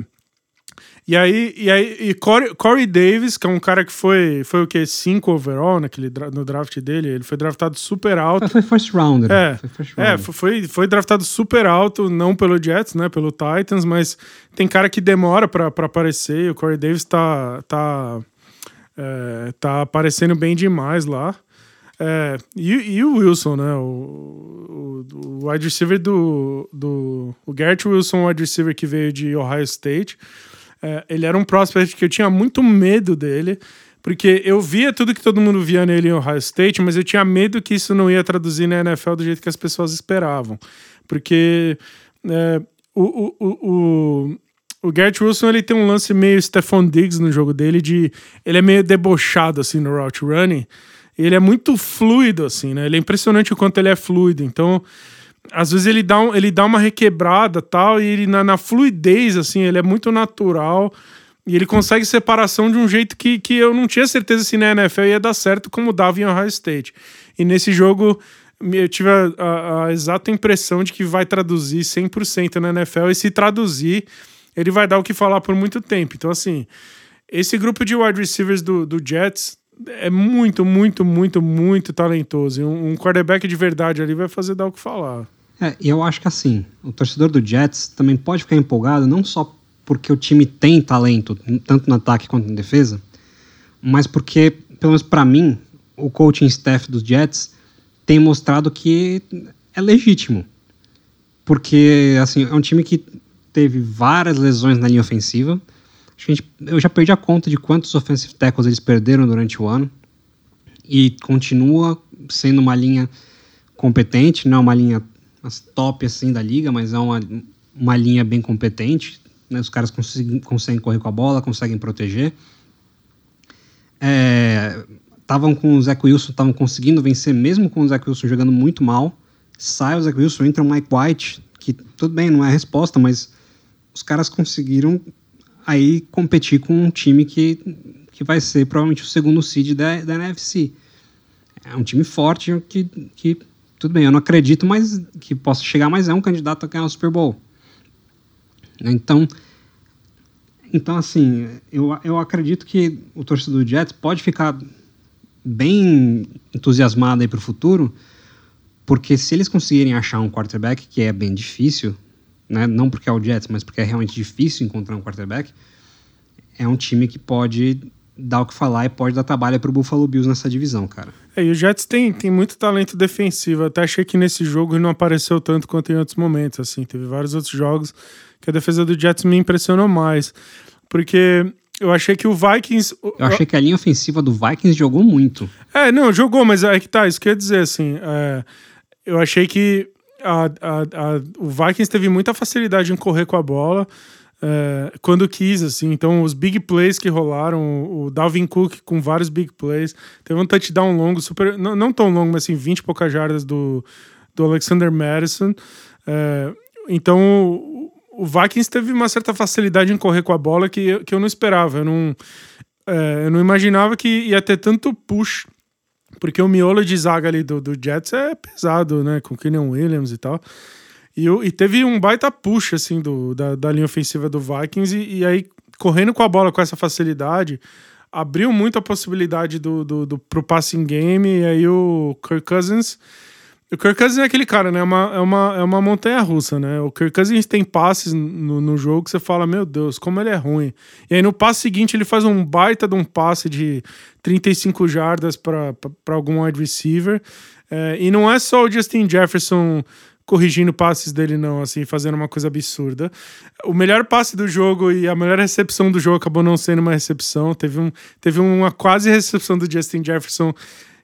e aí, e aí e Corey, Corey, Davis, que é um cara que foi, foi o que? 5 overall naquele, no draft dele. Ele foi draftado super alto. Foi first rounder. É, foi, first é, é foi, foi draftado super alto, não pelo Jets, né? Pelo Titans, mas tem cara que demora pra, aparecer. E o Corey Davis tá, tá, é, tá aparecendo bem demais lá. É, e, e, o Wilson, né? O, o, o, wide receiver do, do. O Garrett Wilson, wide receiver que veio de Ohio State. É, ele era um prospect que eu tinha muito medo dele, porque eu via tudo que todo mundo via nele em Ohio State, mas eu tinha medo que isso não ia traduzir na NFL do jeito que as pessoas esperavam. Porque é, o, o, o, o Garrett Wilson ele tem um lance meio Stephon Diggs no jogo dele, de ele é meio debochado assim no route running. Ele é muito fluido, assim, né? Ele é impressionante o quanto ele é fluido. Então, às vezes ele dá, um, ele dá uma requebrada tal, e ele na, na, fluidez, assim, ele é muito natural. E ele consegue separação de um jeito que, que eu não tinha certeza se na NFL ia dar certo, como dava em Ohio State. E nesse jogo eu tive a, a, a exata impressão de que vai traduzir 100% na NFL. E se traduzir, ele vai dar o que falar por muito tempo. Então, assim, esse grupo de wide receivers do, do Jets é muito, muito, muito, muito talentoso. Um, um quarterback de verdade ali vai fazer dar o que falar. É, e eu acho que assim, o torcedor do Jets também pode ficar empolgado, não só porque o time tem talento, tanto no ataque quanto na defesa, mas porque, pelo menos para mim, o coaching staff dos Jets tem mostrado que é legítimo. Porque, assim, é um time que teve várias lesões na linha ofensiva, gente, eu já perdi a conta de quantos offensive tackles eles perderam durante o ano. E continua sendo uma linha competente, não é uma linha top assim da liga, mas é uma, uma linha bem competente. Né? Os caras conseguem, conseguem correr com a bola, conseguem proteger. Estavam é, com o Zach Wilson, estavam conseguindo vencer mesmo com o Zach Wilson jogando muito mal. Sai o Zach Wilson, entra o Mike White, que tudo bem, não é a resposta, mas os caras conseguiram aí competir com um time que, que vai ser provavelmente o segundo seed da, da NFC. É um time forte que, que, tudo bem, eu não acredito mais que possa chegar, mas é um candidato a ganhar o Super Bowl. Então, então assim, eu, eu acredito que o torcedor do Jets pode ficar bem entusiasmado aí para o futuro, porque se eles conseguirem achar um quarterback, que é bem difícil, né? não porque é o Jets, mas porque é realmente difícil encontrar um quarterback, é um time que pode dar o que falar e pode dar trabalho para o Buffalo Bills nessa divisão, cara. É, e o Jets tem, tem muito talento defensivo. Eu até achei que nesse jogo não apareceu tanto quanto em outros momentos. Assim, teve vários outros jogos que a defesa do Jets me impressionou mais. Porque eu achei que o Vikings. Eu achei que a linha ofensiva do Vikings jogou muito. É, não, jogou, mas é que tá, isso quer dizer assim. É, eu achei que a, a, o Vikings teve muita facilidade em correr com a bola é, quando quis, assim. Então, os big plays que rolaram, o Dalvin Cook com vários big plays, teve um touchdown longo, super, não, não tão longo, mas assim, 20 e poucas jardas do, do Alexander Madison. É, então, o, o Vikings teve uma certa facilidade em correr com a bola que, que eu não esperava. Eu não, é, eu não imaginava que ia ter tanto push porque o miolo de zaga ali do, do Jets é pesado, né? Com Kenyon Williams e tal. E, e teve um baita push, assim, do, da, da linha ofensiva do Vikings. E, e, aí, correndo com a bola com essa facilidade, abriu muito a possibilidade do, do, do, pro passing game. E aí o Kirk Cousins o Kirk Cousins é aquele cara, né? É uma, é uma, é uma montanha russa, né? O Kirk Cousins tem passes no, no jogo que você fala, meu Deus, como ele é ruim. E aí no passe seguinte ele faz um baita de um passe de 35 jardas para algum wide receiver. É, e não é só o Justin Jefferson corrigindo passes dele, não, assim, fazendo uma coisa absurda. O melhor passe do jogo e a melhor recepção do jogo acabou não sendo uma recepção. Teve, um, teve uma quase recepção do Justin Jefferson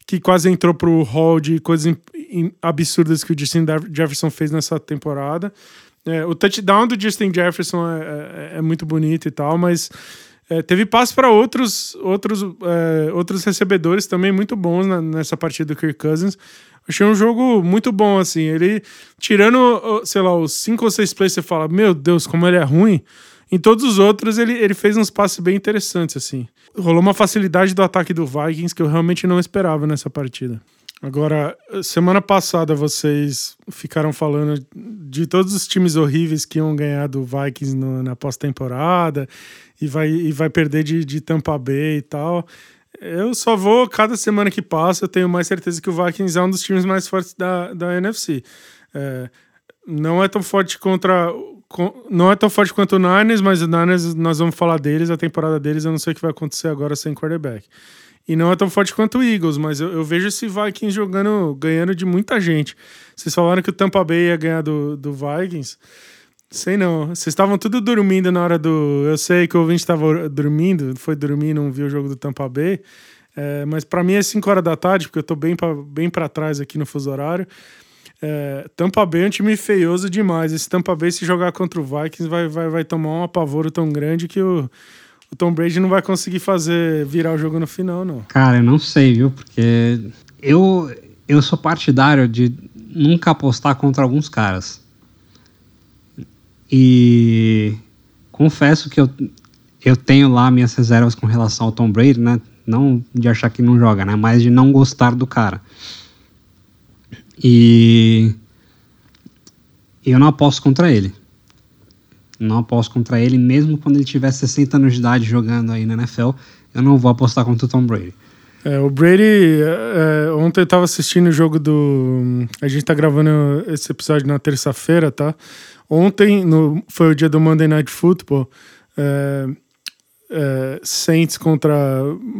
que quase entrou pro hall de coisas absurdas que o Justin Jefferson fez nessa temporada. É, o touchdown do Justin Jefferson é, é, é muito bonito e tal, mas é, teve passe para outros, outros, é, outros recebedores também muito bons na, nessa partida do Kirk Cousins. Achei um jogo muito bom, assim. Ele, tirando, sei lá, os cinco ou seis plays, você fala, meu Deus, como ele é ruim. Em todos os outros, ele, ele fez uns passes bem interessantes, assim. Rolou uma facilidade do ataque do Vikings que eu realmente não esperava nessa partida. Agora, semana passada vocês ficaram falando de todos os times horríveis que iam ganhar do Vikings no, na pós-temporada e vai, e vai perder de, de Tampa Bay e tal. Eu só vou, cada semana que passa, eu tenho mais certeza que o Vikings é um dos times mais fortes da, da NFC. É, não é tão forte contra. Não é tão forte quanto o Niners, mas o Niners, nós vamos falar deles, a temporada deles, eu não sei o que vai acontecer agora sem quarterback. E não é tão forte quanto o Eagles, mas eu, eu, vejo esse Vikings jogando, ganhando de muita gente. Vocês falaram que o Tampa Bay ia ganhar do, do Vikings. Sei não. Vocês estavam tudo dormindo na hora do. Eu sei que o ouvinte estava dormindo, foi dormir, não viu o jogo do Tampa Bay. É, mas para mim é 5 horas da tarde, porque eu tô bem para bem trás aqui no fuso horário. É, Tampa Bay é um time feioso demais. Esse Tampa Bay, se jogar contra o Vikings, vai, vai, vai tomar um apavoro tão grande que o o Tom Brady não vai conseguir fazer virar o jogo no final, não. Cara, eu não sei, viu? Porque eu, eu sou partidário de nunca apostar contra alguns caras. E confesso que eu, eu tenho lá minhas reservas com relação ao Tom Brady, né? Não de achar que não joga, né? Mas de não gostar do cara. E eu não aposto contra ele. Não aposto contra ele, mesmo quando ele tiver 60 anos de idade jogando aí na NFL. Eu não vou apostar contra o Tom Brady. É, o Brady, é, é ontem eu tava assistindo o jogo do. A gente tá gravando esse episódio na terça-feira, tá? Ontem no, foi o dia do Monday Night Football. É, é, Saints contra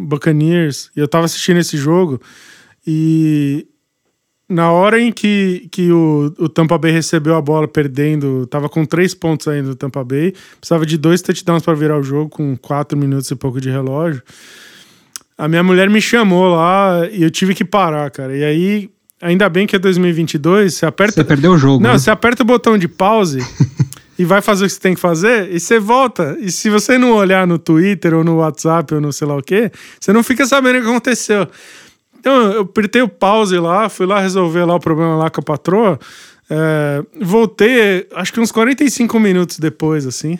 Buccaneers. E eu tava assistindo esse jogo. E na hora em que, que o, o Tampa Bay recebeu a bola perdendo, tava com três pontos ainda do Tampa Bay, precisava de dois touchdowns para virar o jogo, com quatro minutos e pouco de relógio. A minha mulher me chamou lá e eu tive que parar, cara. E aí, ainda bem que é 2022, você aperta. Você perdeu o jogo. Não, né? você aperta o botão de pause. <laughs> e vai fazer o que você tem que fazer, e você volta. E se você não olhar no Twitter ou no WhatsApp ou no sei lá o quê, você não fica sabendo o que aconteceu. Então eu apertei o pause lá, fui lá resolver lá o problema lá com a patroa. É, voltei, acho que uns 45 minutos depois, assim.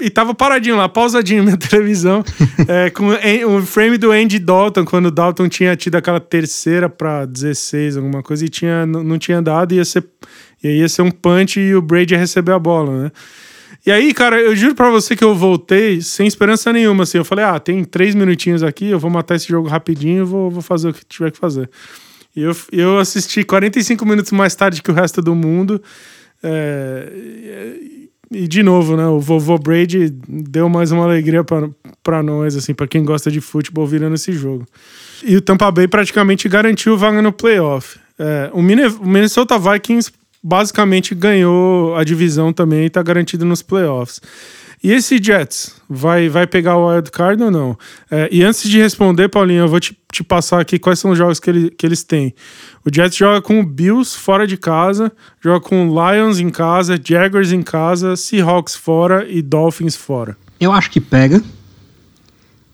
E tava paradinho lá, pausadinho minha <laughs> televisão, é, com o frame do Andy Dalton, quando o Dalton tinha tido aquela terceira para 16, alguma coisa, e tinha, não tinha dado, ia ser, ia ser um punch e o Brady ia receber a bola, né? E aí, cara, eu juro pra você que eu voltei sem esperança nenhuma, assim. Eu falei, ah, tem três minutinhos aqui, eu vou matar esse jogo rapidinho e vou, vou fazer o que tiver que fazer. E eu, eu assisti 45 minutos mais tarde que o resto do mundo. É, e, de novo, né? O vovô Brady deu mais uma alegria para nós, assim, para quem gosta de futebol virando esse jogo. E o Tampa Bay praticamente garantiu vaga no playoff. É, o Minnesota Vikings basicamente ganhou a divisão também e tá garantido nos playoffs. E esse Jets, vai, vai pegar o wild card ou não? É, e antes de responder, Paulinho, eu vou te, te passar aqui quais são os jogos que, ele, que eles têm. O Jets joga com o Bills fora de casa, joga com o Lions em casa, Jaguars em casa, Seahawks fora e Dolphins fora. Eu acho que pega,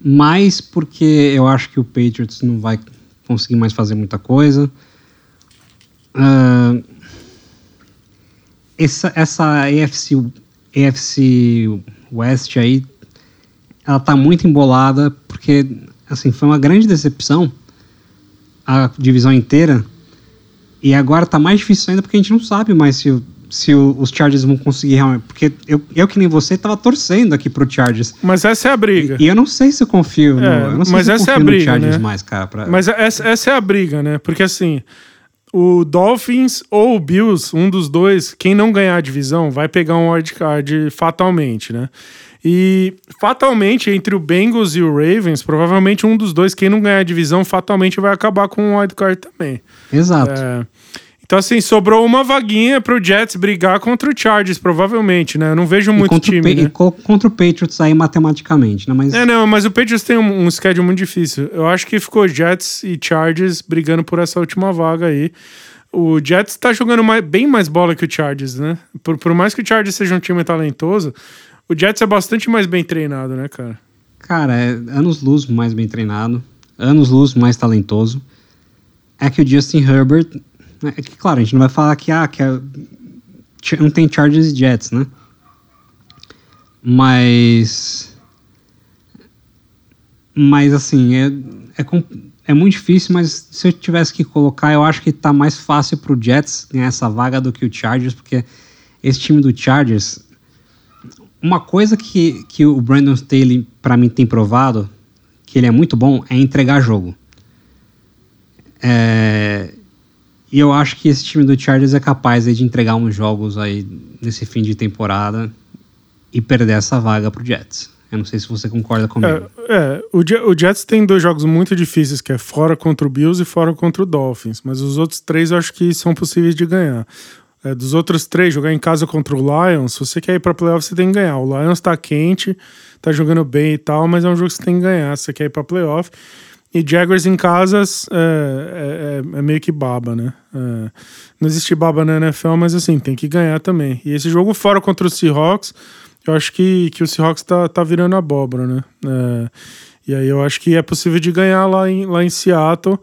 mais porque eu acho que o Patriots não vai conseguir mais fazer muita coisa. Uh, essa, essa AFC, AFC West aí, ela tá muito embolada, porque, assim, foi uma grande decepção a divisão inteira, e agora tá mais difícil ainda porque a gente não sabe mais se, se os Chargers vão conseguir realmente. Porque eu, eu, que nem você, tava torcendo aqui pro Chargers. Mas essa é a briga. E, e eu não sei se eu confio é, no. Eu não sei mas se essa eu confio é a briga, Chargers né? mais, cara. Pra... Mas essa, essa é a briga, né? Porque assim o Dolphins ou o Bills, um dos dois, quem não ganhar a divisão vai pegar um wildcard fatalmente, né? E fatalmente, entre o Bengals e o Ravens, provavelmente um dos dois, quem não ganhar a divisão, fatalmente vai acabar com o wildcard também. Exato. É, então, assim, sobrou uma vaguinha pro Jets brigar contra o Chargers, provavelmente, né? Eu não vejo muito time. né? E contra o Patriots aí matematicamente, né? Mas... É, não, mas o Patriots tem um, um schedule muito difícil. Eu acho que ficou Jets e Chargers brigando por essa última vaga aí. o Jets tá jogando mais, bem mais bola que o Chargers, né? Por, por mais que o Chargers seja um time talentoso, o Jets é bastante mais bem treinado, né, cara? Cara, é anos luz mais bem treinado, anos luz mais talentoso. É que o Justin Herbert. É que, claro, a gente não vai falar que, ah, que é, não tem Chargers e Jets, né? Mas. Mas, assim, é, é, é muito difícil, mas se eu tivesse que colocar, eu acho que tá mais fácil pro Jets ganhar essa vaga do que o Chargers, porque esse time do Chargers. Uma coisa que, que o Brandon Staley, para mim, tem provado, que ele é muito bom, é entregar jogo. É, e eu acho que esse time do Chargers é capaz de entregar uns jogos aí nesse fim de temporada e perder essa vaga pro Jets. Eu não sei se você concorda comigo. É, é o, o, Jets tem dois jogos muito difíceis, que é fora contra o Bills e fora contra o Dolphins. Mas os outros três eu acho que são possíveis de ganhar. É, dos outros três, jogar em casa contra o Lions, se você quer ir pra playoff, você tem que ganhar. O Lions tá quente, tá jogando bem e tal, mas é um jogo que você tem que ganhar se você quer ir pra playoff. E Jaguars em casas é, é, é, é meio que baba, né? É, não existe baba na NFL, mas assim, tem que ganhar também. E esse jogo fora contra o Seahawks, eu acho que, que o Seahawks tá, tá virando abóbora, né? É, e aí eu acho que é possível de ganhar lá em, lá em Seattle.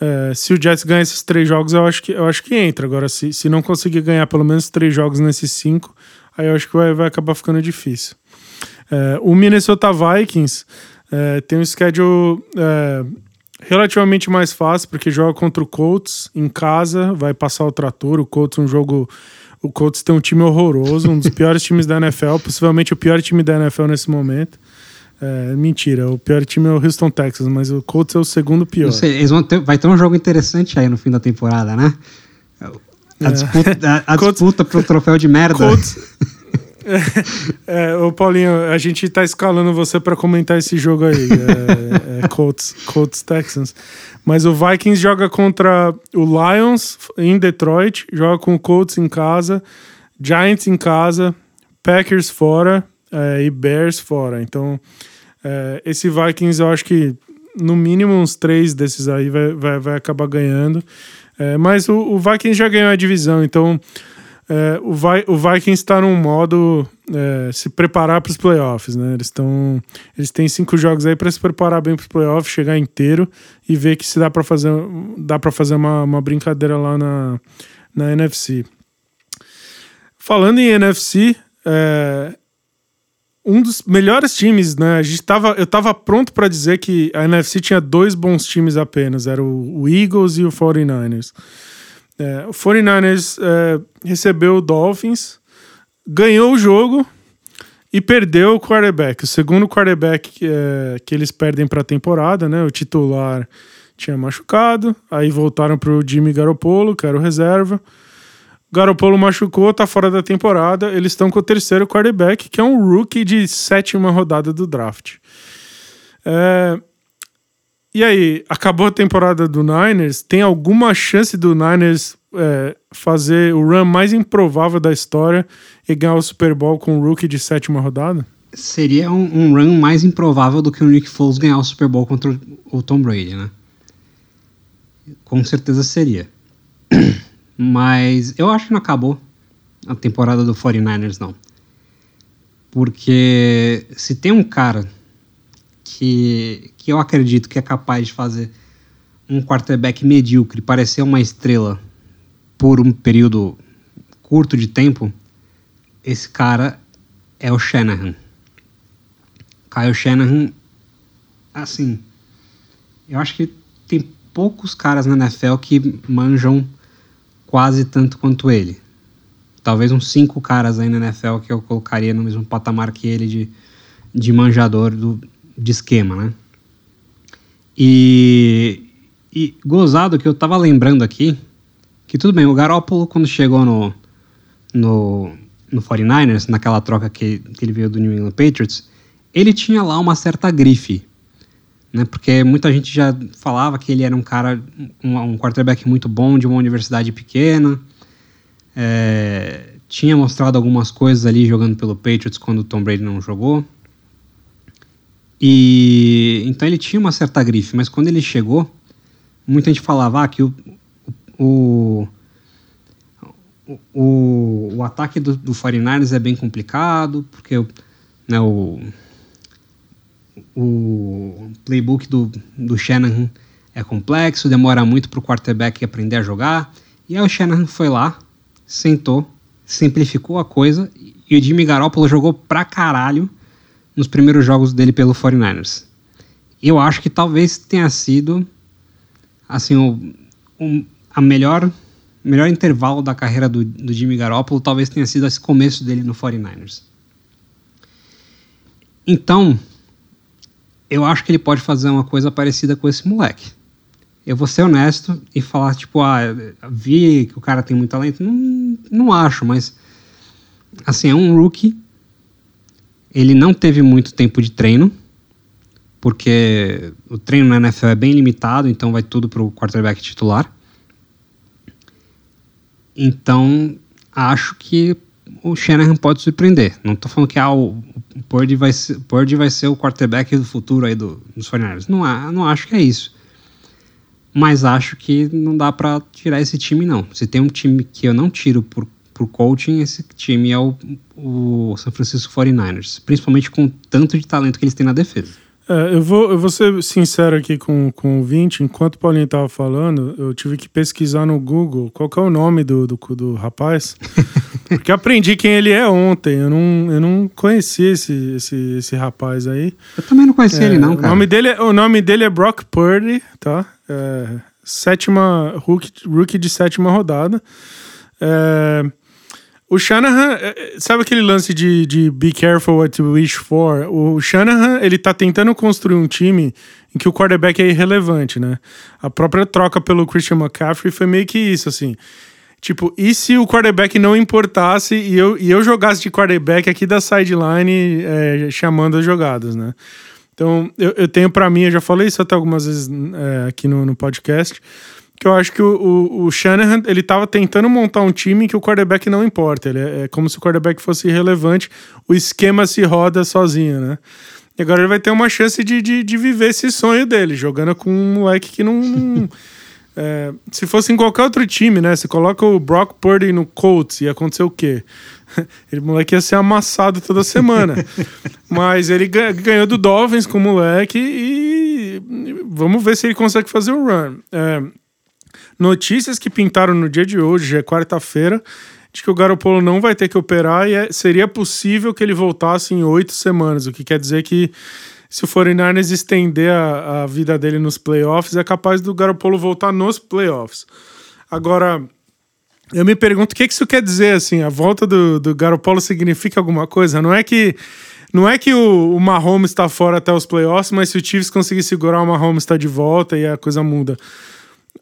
É, se o Jets ganhar esses três jogos, eu acho que, eu acho que entra. Agora, se, se não conseguir ganhar pelo menos três jogos nesses cinco, aí eu acho que vai, vai acabar ficando difícil. o Minnesota Vikings é, tem um schedule é, relativamente mais fácil, porque joga contra o Colts em casa, vai passar o trator. O Colts um jogo. O Colts tem um time horroroso, um dos piores <laughs> times da NFL, possivelmente o pior time da NFL nesse momento. É, mentira, o pior time é o Houston Texas, mas o Colts é o segundo pior. Sei, eles vão ter, vai ter um jogo interessante aí no fim da temporada, né? A disputa, a, a Colts, disputa pro troféu de merda. Colts, <laughs> É, Paulinho, a gente tá escalando você para comentar esse jogo aí. É, é Colts, Colts Texans. Mas o Vikings joga contra o Lions em Detroit, joga com o Colts em casa, Giants em casa, Packers fora é, e Bears fora. Então, é, esse Vikings eu acho que no mínimo uns três desses aí vai, vai, vai acabar ganhando. É, mas o, o Vikings já ganhou a divisão, então é, o, Vi o Vikings está num modo é, se preparar para os playoffs, né? Eles estão, eles têm cinco jogos aí para se preparar bem para os playoffs, chegar inteiro e ver que se dá para fazer, dá para fazer uma, uma brincadeira lá na, na NFC. Falando em NFC, é, um dos melhores times, né? A gente tava, eu tava pronto para dizer que a NFC tinha dois bons times apenas, era o, o Eagles e o 49ers. É, o 49ers é, recebeu o Dolphins, ganhou o jogo e perdeu o quarterback. O segundo quarterback que, é, que eles perdem para a temporada, né? O titular tinha machucado, aí voltaram para o Jimmy Garoppolo, que era o reserva. Garoppolo machucou, tá fora da temporada. Eles estão com o terceiro quarterback, que é um rookie de sétima rodada do draft. É, e aí, acabou a temporada do Niners. Tem alguma chance do Niners é, fazer o run mais improvável da história e ganhar o Super Bowl com um rookie de sétima rodada? Seria um, um run mais improvável do que o Nick Foles ganhar o Super Bowl contra o, o Tom Brady, né? Com certeza seria. <clears throat> Mas eu acho que não acabou a temporada do 49ers, não. Porque se tem um cara que, que eu acredito que é capaz de fazer um quarterback medíocre parecer uma estrela por um período curto de tempo, esse cara é o Shanahan. Kyle Shanahan, assim, eu acho que tem poucos caras na NFL que manjam quase tanto quanto ele. Talvez uns cinco caras aí na NFL que eu colocaria no mesmo patamar que ele de, de manjador do, de esquema, né? E, e gozado que eu tava lembrando aqui, que tudo bem, o Garoppolo quando chegou no, no, no 49ers, naquela troca que, que ele veio do New England Patriots, ele tinha lá uma certa grife, né? Porque muita gente já falava que ele era um cara, um, um quarterback muito bom de uma universidade pequena, é, tinha mostrado algumas coisas ali jogando pelo Patriots quando o Tom Brady não jogou. E então ele tinha uma certa grife, mas quando ele chegou, muita gente falava ah, que o, o, o, o ataque do, do 49ers é bem complicado, porque né, o, o playbook do, do Shanahan é complexo, demora muito para o quarterback aprender a jogar. E aí o Shanahan foi lá, sentou, simplificou a coisa e o Jimmy Garoppolo jogou pra caralho nos primeiros jogos dele pelo 49ers. Eu acho que talvez tenha sido assim o, a melhor melhor intervalo da carreira do, do Jimmy Garoppolo talvez tenha sido esse começo dele no 49ers. Então, eu acho que ele pode fazer uma coisa parecida com esse moleque. Eu vou ser honesto e falar, tipo, ah, vi que o cara tem muito talento. Não, não acho, mas. Assim, é um rookie. Ele não teve muito tempo de treino, porque o treino na NFL é bem limitado, então vai tudo para o quarterback titular. Então, acho que o Shanahan pode surpreender. Não estou falando que ah, o Purdy vai, ser, Purdy vai ser o quarterback do futuro aí do, dos 49ers. Não, não acho que é isso. Mas acho que não dá para tirar esse time, não. Se tem um time que eu não tiro por, por coaching, esse time é o, o San Francisco 49ers. Principalmente com tanto de talento que eles têm na defesa. É, eu, vou, eu vou ser sincero aqui com, com o Vinte. Enquanto o Paulinho estava falando, eu tive que pesquisar no Google qual é o nome do, do, do rapaz. <laughs> Porque aprendi quem ele é ontem. Eu não, eu não conhecia esse, esse, esse rapaz aí. Eu também não conhecia é, ele, não, cara. O nome dele, é, o nome dele é Brock Purdy, tá? É, sétima, rookie, rookie de sétima rodada. É, o Shanahan, é, é, sabe aquele lance de, de be careful what you wish for? O Shanahan, ele tá tentando construir um time em que o quarterback é irrelevante, né? A própria troca pelo Christian McCaffrey foi meio que isso, assim. Tipo, e se o quarterback não importasse e eu, e eu jogasse de quarterback aqui da sideline é, chamando as jogadas, né? Então, eu, eu tenho para mim, eu já falei isso até algumas vezes é, aqui no, no podcast, que eu acho que o, o, o, Shanahan, ele tava tentando montar um time que o quarterback não importa. Ele é, é, como se o quarterback fosse irrelevante, o esquema se roda sozinho, né? E agora ele vai ter uma chance de, de, de viver esse sonho dele, jogando com um moleque que não. não <laughs> é, se fosse em qualquer outro time, né? Você coloca o Brock Purdy no Colts e acontecer o quê? <laughs> Ele moleque ia ser amassado toda semana. <laughs> Mas ele ganhou do Dolphins com o moleque e vamos ver se ele consegue fazer o run. É, notícias que pintaram no dia de hoje, é quarta-feira, de que o Garoppolo não vai ter que operar e é, seria possível que ele voltasse em oito semanas, o que quer dizer que se o 49ers estender a, a vida dele nos playoffs, é capaz do Garoppolo voltar nos playoffs. Agora, eu me pergunto o que, isso quer dizer, assim, a volta do, do Garoppolo significa alguma coisa? Não é que não é que o, o Mahomes está fora até os playoffs, mas se o Chiefs conseguir segurar, o Mahomes está de volta e a coisa muda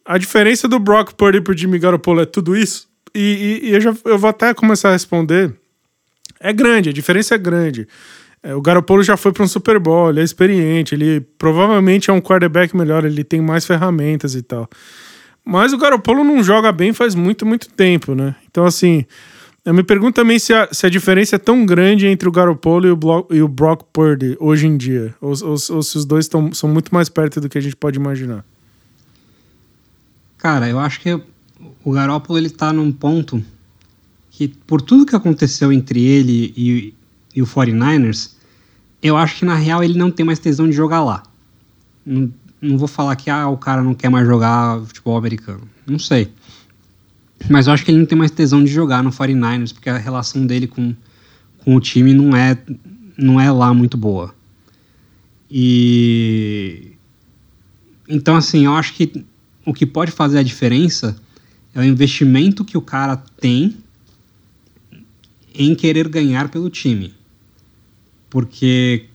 a diferença do Brock Purdy pro Jimmy Garoppolo é tudo isso? E, e, e eu, já, eu vou até começar a responder. É grande, a diferença é grande. É, o Garoppolo já foi para um Super Bowl, ele é experiente, ele provavelmente é um quarterback melhor, ele tem mais ferramentas e tal. Mas o Garoppolo não joga bem faz muito, muito tempo, né? Então, assim, eu me pergunto também se a, se a diferença é tão grande entre o Garoppolo e o, Blo e o Brock Purdy hoje em dia, ou, ou, ou se os dois tão, são muito mais perto do que a gente pode imaginar. Cara, eu acho que o Garópolo ele tá num ponto que, por tudo que aconteceu entre ele e, e o 49ers, eu acho que na real ele não tem mais tesão de jogar lá. Não, não vou falar que ah, o cara não quer mais jogar futebol americano. Não sei. Mas eu acho que ele não tem mais tesão de jogar no 49ers, porque a relação dele com, com o time não é, não é lá muito boa. E. Então, assim, eu acho que o que pode fazer a diferença é o investimento que o cara tem em querer ganhar pelo time. Porque,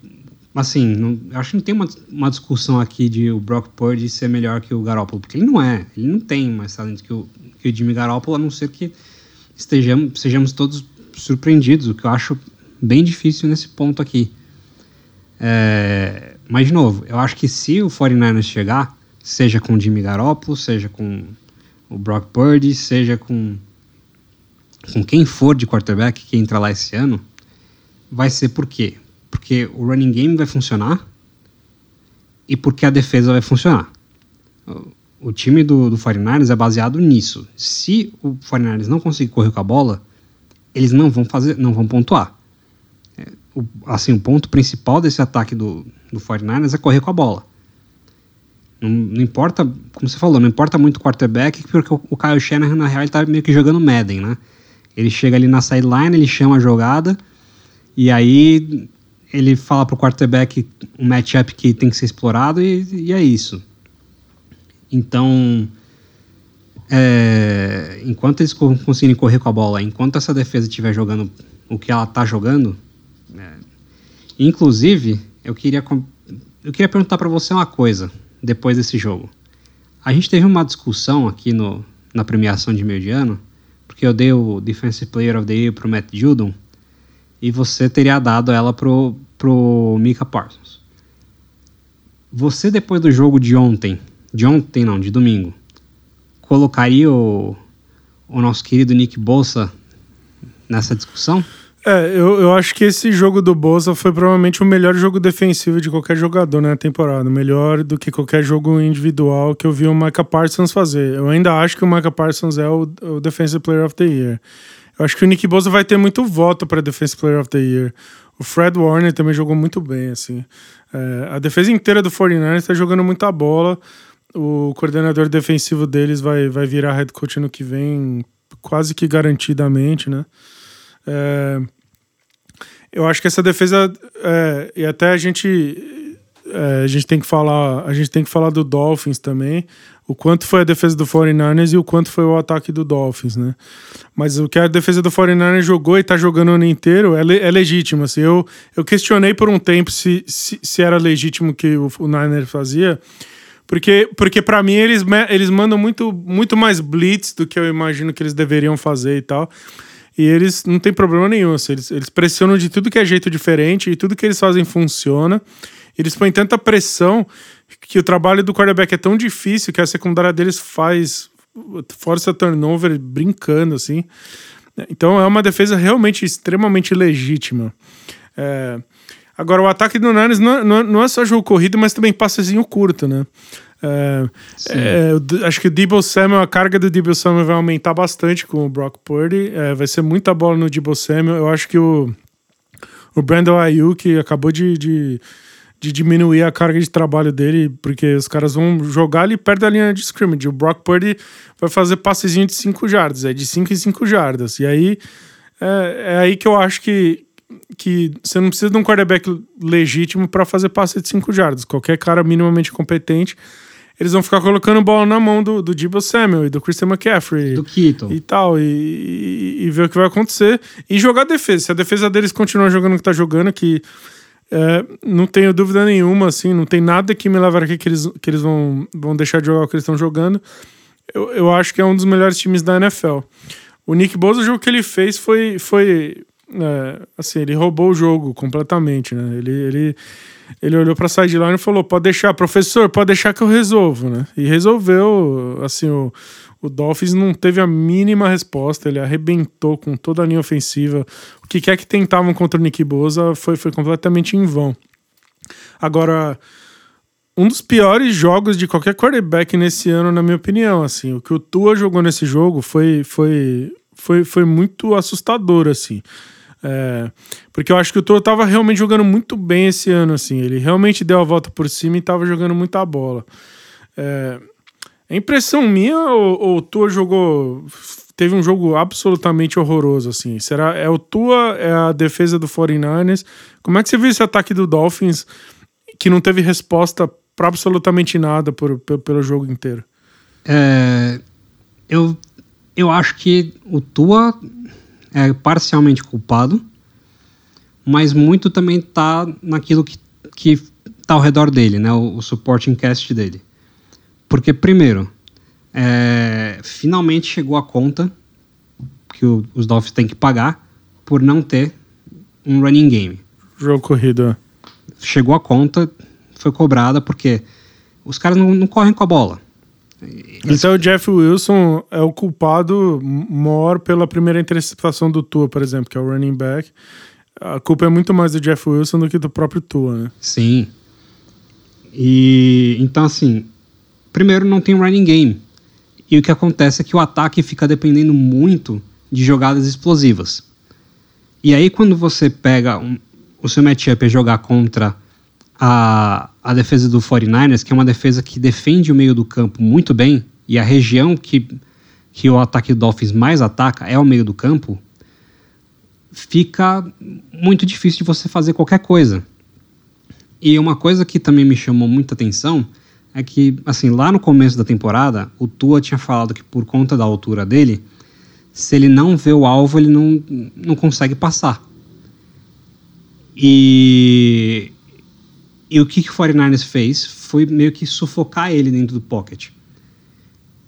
assim, não, acho que não tem uma, uma discussão aqui de o Brock Purdy ser melhor que o Garoppolo, porque ele não é. Ele não tem mais talento que o, que o Jimmy Garoppolo, a não ser que estejamos, sejamos todos surpreendidos, o que eu acho bem difícil nesse ponto aqui. É, mas, de novo, eu acho que se o 49ers chegar seja com o Jimmy Garoppolo, seja com o Brock Purdy, seja com, com quem for de quarterback que entra lá esse ano, vai ser por quê? Porque o running game vai funcionar e porque a defesa vai funcionar. o time do, do 49ers é baseado nisso. Se o 49ers não conseguir correr com a bola, eles não vão fazer, não vão pontuar. É, o, assim, o ponto principal desse ataque do, do 49ers é correr com a bola. Não, não, importa, como você falou, não importa muito o quarterback, porque o, o Kyle Shanahan, na real, ele tá meio que jogando Madden, né? Ele chega ali na sideline, ele chama a jogada, e aí ele fala pro quarterback um matchup que tem que ser explorado, e, e é isso. Então, é, enquanto eles conseguirem correr com a bola, enquanto essa defesa estiver jogando o que ela está jogando, é, inclusive, eu queria, eu queria perguntar para você uma coisa depois desse jogo. A gente teve uma discussão aqui no, na premiação de meio de ano, porque eu dei o Defensive Player of the Year pro Matt Judon e você teria dado ela pro, pro Mika Parsons. Você, depois do jogo de ontem, de ontem não, de domingo, colocaria o, o nosso querido Nick Bolsa nessa discussão? É, eu, eu acho que esse jogo do Bolsa foi provavelmente o melhor jogo defensivo de qualquer jogador na temporada. Melhor do que qualquer jogo individual que eu vi o Micah Parsons fazer. Eu ainda acho que o Micah Parsons é o, o Defensive Player of the Year. Eu acho que o Nick Bosa vai ter muito voto para Defensive Player of the Year. O Fred Warner também jogou muito bem, assim. É, a defesa inteira do 49ers está jogando muita bola o coordenador defensivo deles vai, vai virar head coach no que vem, quase que garantidamente, né? É, eu acho que essa defesa é, e até a gente é, a gente tem que falar a gente tem que falar do Dolphins também o quanto foi a defesa do 49ers e o quanto foi o ataque do Dolphins né mas o que a defesa do 49ers jogou e tá jogando o ano inteiro é, é legítimo assim, eu, eu questionei por um tempo se, se, se era legítimo que o, o Niners fazia porque, porque para mim eles, eles mandam muito, muito mais blitz do que eu imagino que eles deveriam fazer e tal. E eles não tem problema nenhum. Assim, eles, eles pressionam de tudo que é jeito diferente e tudo que eles fazem funciona. Eles põem tanta pressão que o trabalho do quarterback é tão difícil que a secundária deles faz força turnover brincando, assim. Então é uma defesa realmente extremamente legítima. É, Agora, o ataque do Niners não, não, não é só jogo corrido, mas também passezinho curto, né? É, é, acho que o Debo Samuel, a carga do Debo Samuel vai aumentar bastante com o Brock Purdy. É, vai ser muita bola no Debo Samuel. Eu acho que o, o Brandon Ayuk acabou de, de, de, diminuir a carga de trabalho dele, porque os caras vão jogar ali perto da linha de scrimmage. O Brock Purdy vai fazer passezinho de 5 jardas, é de 5 em 5 jardas. E aí é, aí que eu acho que, que você não precisa de um quarterback legítimo para fazer passe de 5 jardas. Qualquer cara minimamente competente, eles vão ficar colocando bola na mão do, do Debo Samuel e do Christian McCaffrey. Do Keaton. E tal, e, e, e, ver o que vai acontecer. E jogar defesa. Se a defesa deles continuar jogando o que tá jogando, que é, não tenho dúvida nenhuma, assim, não tem nada que me levar aqui que eles, que eles vão, vão deixar de jogar o que eles estão jogando. Eu, eu acho que é um dos melhores times da NFL. O Nick Bosa, o jogo que ele fez foi, foi é, assim, ele roubou o jogo completamente, né? Ele, ele, ele olhou pra sideline e falou: pode deixar, professor, pode deixar que eu resolvo, né? E resolveu, assim, o, o Dolphins não teve a mínima resposta, ele arrebentou com toda a linha ofensiva. O que quer que tentavam contra o Nick Bosa foi, foi completamente em vão. Agora, um dos piores jogos de qualquer quarterback nesse ano, na minha opinião, assim, o que o Tua jogou nesse jogo foi, foi, foi, foi muito assustador, assim. É, porque eu acho que o Toro tava realmente jogando muito bem esse ano, assim. Ele realmente deu a volta por cima e tava jogando muita bola. É, é impressão minha ou, o Tua jogou. Teve um jogo absolutamente horroroso, assim. Será é o Tua, é a defesa do 49ers? Como é que você viu esse ataque do Dolphins que não teve resposta para absolutamente nada por, por, pelo jogo inteiro? É, eu, eu acho que o Tua é parcialmente culpado, mas muito também tá naquilo que, que tá ao redor dele, né? O, o supporting cast dele. Porque, primeiro, é, finalmente chegou a conta que o, os Dolphins têm que pagar por não ter um running game. Jogo corrido. É. Chegou a conta, foi cobrada, porque os caras não, não correm com a bola. Então o Jeff Wilson é o culpado maior pela primeira interceptação do Tua, por exemplo, que é o running back. A culpa é muito mais do Jeff Wilson do que do próprio Tua, né? Sim. E então assim, primeiro, não tem running game. E o que acontece é que o ataque fica dependendo muito de jogadas explosivas. E aí, quando você pega um, o seu matchup é jogar contra a, a defesa do 49ers, que é uma defesa que defende o meio do campo muito bem, e a região que, que o ataque do Dolphins mais ataca é o meio do campo, fica muito difícil de você fazer qualquer coisa. E uma coisa que também me chamou muita atenção é que, assim, lá no começo da temporada, o Tua tinha falado que por conta da altura dele, se ele não vê o alvo, ele não, não consegue passar. E, e o que, que o 49ers fez foi meio que sufocar ele dentro do pocket.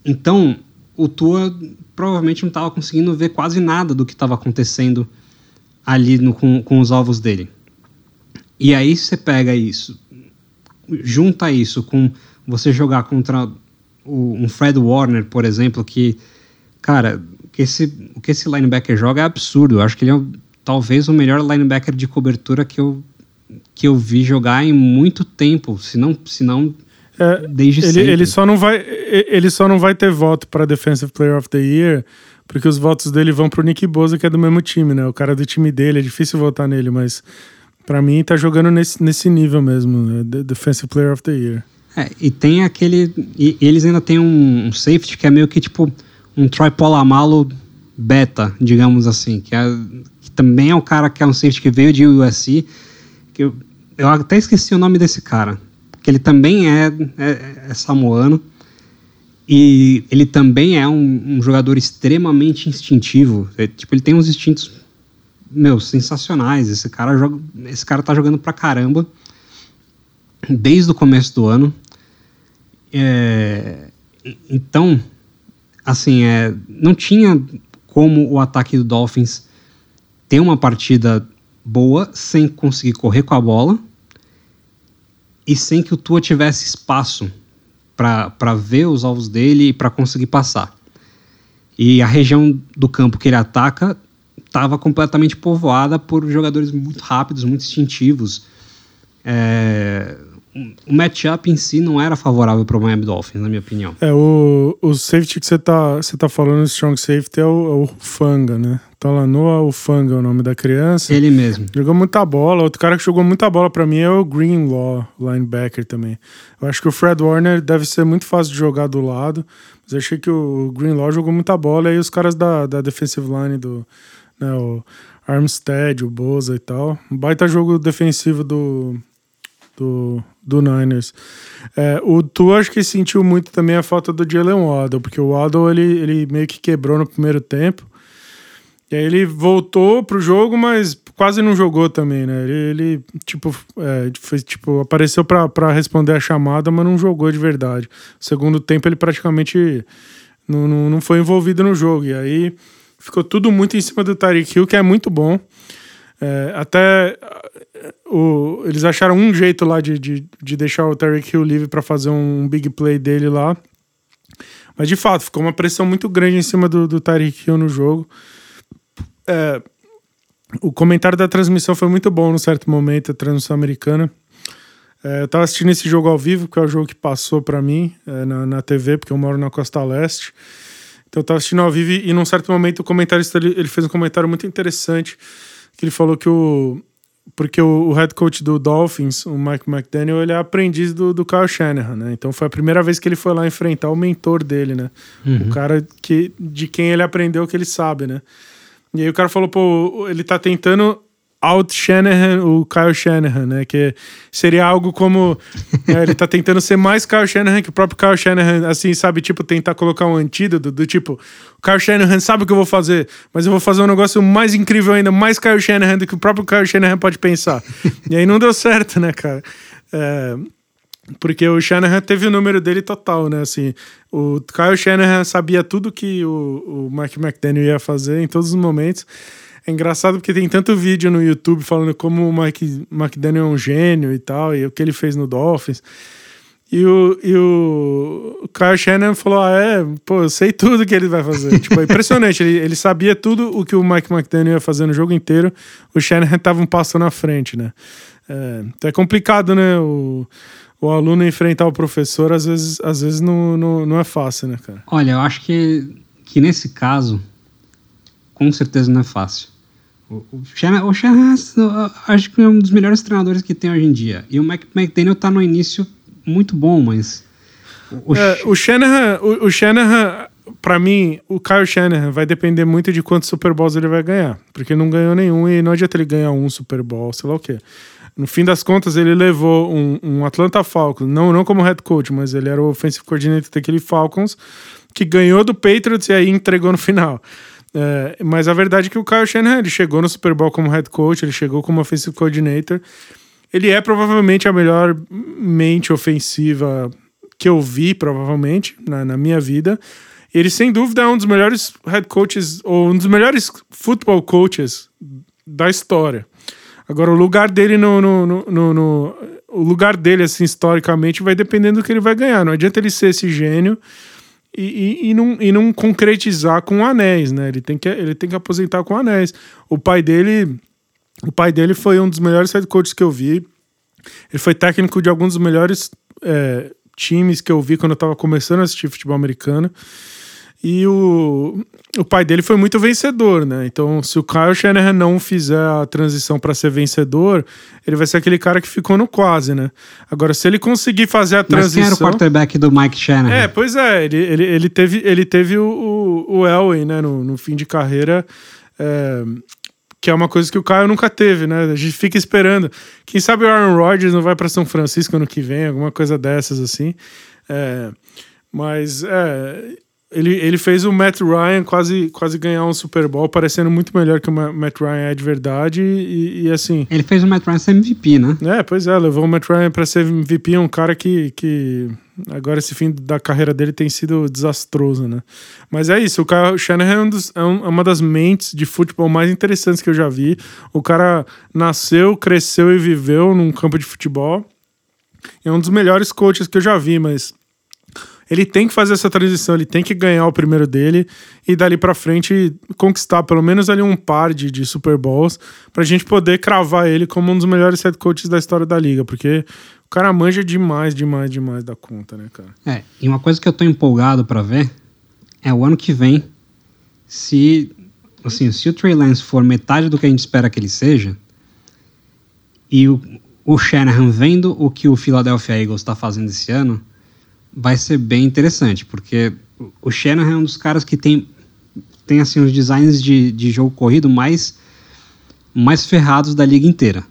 Então, o Tua provavelmente não estava conseguindo ver quase nada do que estava acontecendo ali no, com, com os alvos dele. E aí você pega isso, junta isso com você jogar contra o, um Fred Warner, por exemplo, que, cara, que esse, o que esse linebacker joga é absurdo. Eu acho que ele é talvez o melhor linebacker de cobertura que eu, que eu vi jogar em muito tempo, se não, se não é, desde ele, sempre. Ele só não vai, ele só não vai ter voto para Defensive Player of the Year, porque os votos dele vão pro Nick Bosa, que é do mesmo time, né? O cara do time dele, é difícil votar nele, mas para mim tá jogando nesse, nesse nível mesmo, né? Defensive Player of the Year. É, e tem aquele. E eles ainda têm um, um, safety que é meio que tipo um Troy Polamalu beta, digamos assim, que, é, que também é um cara que é um safety que veio de USC, que eu, eu até esqueci o nome desse cara, que ele também é, é, é samoano. E ele também é um, um jogador extremamente instintivo. É, tipo, ele tem uns instintos, meu, sensacionais. Esse cara joga, esse cara tá jogando pra caramba desde o começo do ano. É, então, assim, é, não tinha como o ataque do Dolphins ter uma partida boa sem conseguir correr com a bola e sem que o Tua tivesse espaço para ver os alvos dele e para conseguir passar. E a região do campo que ele ataca estava completamente povoada por jogadores muito rápidos, muito instintivos. É, o matchup em si não era favorável para o Miami Dolphins, na minha opinião. É, o, o safety que você tá, você tá falando, o strong safety, é o, é o Fanga, né? Talanoa Ufanga é o nome da criança. Ele mesmo. Jogou muita bola. Outro cara que jogou muita bola para mim é o Greenlaw, linebacker também. Eu acho que o Fred Warner deve ser muito fácil de jogar do lado, mas eu achei que o Greenlaw jogou muita bola. E aí os caras da, da defensive line do... Né, o Armstead, o Boza e tal. Um baita jogo defensivo do, do, do Niners. É, o Tu acho que sentiu muito também a falta do Jalen Waddle, porque o Waddle ele, ele meio que quebrou no primeiro tempo. E aí ele voltou pro jogo, mas quase não jogou também, né? Ele, ele tipo, é, foi, tipo, apareceu para responder a chamada, mas não jogou de verdade. segundo tempo ele praticamente não, não, não foi envolvido no jogo. E aí ficou tudo muito em cima do Tyreek Hill, que é muito bom. É, até o, eles acharam um jeito lá de, de, de deixar o Tarek Hill livre para fazer um big play dele lá. Mas de fato, ficou uma pressão muito grande em cima do, do Hill no jogo. É, o comentário da transmissão foi muito bom no certo momento, a transmissão americana. É, eu tava assistindo esse jogo ao vivo, que é o jogo que passou para mim é, na, na TV, porque eu moro na Costa Leste. Então eu tava assistindo ao vivo e, e num certo momento o comentarista ele, ele fez um comentário muito interessante que ele falou que o. Porque o, o head coach do Dolphins, o Mike McDaniel, ele é aprendiz do, do Kyle Shanahan, né? Então foi a primeira vez que ele foi lá enfrentar o mentor dele, né? Uhum. O cara que, de quem ele aprendeu o que ele sabe, né? E aí o cara falou, pô, ele tá tentando out Shanahan, o Kyle Shanahan, né? Que seria algo como né, ele tá tentando ser mais Kyle Shanahan que o próprio Kyle Shanahan, assim, sabe? Tipo, tentar colocar um antídoto do tipo, o Kyle Shanahan sabe o que eu vou fazer, mas eu vou fazer um negócio mais incrível ainda, mais Kyle Shanahan do que o próprio Kyle Shanahan pode pensar. e aí não deu certo, né, cara? É, porque o Shanahan teve o número dele total, né? Assim, o Kyle Shanahan sabia tudo que o, o Mike McDaniel ia fazer em todos os momentos. É engraçado porque tem tanto vídeo no YouTube falando como o Mike McDaniel é um gênio e tal, e o que ele fez no Dolphins. E o, e o Kyle Shannon falou: Ah, é, pô, eu sei tudo que ele vai fazer. <laughs> tipo, é impressionante. Ele, ele sabia tudo o que o Mike McDaniel ia fazer no jogo inteiro. O Shannon tava um passo na frente, né? É, então é complicado, né? O, o aluno enfrentar o professor, às vezes, às vezes não, não, não é fácil, né, cara? Olha, eu acho que, que nesse caso, com certeza não é fácil. O, o Shanahan, o Shanahan acho que é um dos melhores treinadores que tem hoje em dia. E o Mc, McDaniel tá no início muito bom, mas... O, é, o Shanahan, o, o Shanahan para mim, o Kyle Shanahan vai depender muito de quantos Super Bowls ele vai ganhar. Porque não ganhou nenhum e não adianta ele ganhar um Super Bowl, sei lá o quê. No fim das contas, ele levou um, um Atlanta Falcons, não, não como head coach, mas ele era o offensive coordinator daquele Falcons, que ganhou do Patriots e aí entregou no final. É, mas a verdade é que o Kyle Shanahan ele chegou no Super Bowl como head coach, ele chegou como offensive coordinator. Ele é provavelmente a melhor mente ofensiva que eu vi, provavelmente, na, na minha vida. Ele, sem dúvida, é um dos melhores head coaches, ou um dos melhores football coaches da história. Agora, o lugar dele no, no, no, no, o lugar dele, assim, historicamente, vai dependendo do que ele vai ganhar. Não adianta ele ser esse gênio e, e, e, não, e não concretizar com anéis, né? Ele tem, que, ele tem que aposentar com anéis. O pai dele. O pai dele foi um dos melhores head coaches que eu vi. Ele foi técnico de alguns dos melhores é, times que eu vi quando eu estava começando a assistir futebol americano. E o, o pai dele foi muito vencedor, né? Então, se o Kyle Shanahan não fizer a transição para ser vencedor, ele vai ser aquele cara que ficou no quase, né? Agora, se ele conseguir fazer a transição. Mas quem era o quarterback do Mike Shanahan? É, pois é. Ele, ele, ele teve, ele teve o, o, o Elway, né? No, no fim de carreira. É, que é uma coisa que o Kyle nunca teve, né? A gente fica esperando. Quem sabe o Aaron Rodgers não vai para São Francisco ano que vem, alguma coisa dessas assim. É, mas é, ele, ele fez o Matt Ryan quase, quase ganhar um Super Bowl, parecendo muito melhor que o Matt Ryan é de verdade. E, e assim. Ele fez o Matt Ryan ser MVP, né? É, pois é, levou o Matt Ryan para ser MVP, um cara que, que agora esse fim da carreira dele tem sido desastroso, né? Mas é isso, o Kyle Shanahan é, é, é uma das mentes de futebol mais interessantes que eu já vi. O cara nasceu, cresceu e viveu num campo de futebol. É um dos melhores coaches que eu já vi, mas ele tem que fazer essa transição, ele tem que ganhar o primeiro dele e dali para frente conquistar pelo menos ali um par de, de Super Bowls pra gente poder cravar ele como um dos melhores head coaches da história da liga, porque o cara manja demais, demais, demais da conta, né, cara? É, e uma coisa que eu tô empolgado para ver é o ano que vem se assim, se o Trey Lance for metade do que a gente espera que ele seja e o, o Shanahan vendo o que o Philadelphia Eagles está fazendo esse ano, vai ser bem interessante, porque o Shanahan é um dos caras que tem, tem assim, os designs de, de jogo corrido mais, mais ferrados da liga inteira.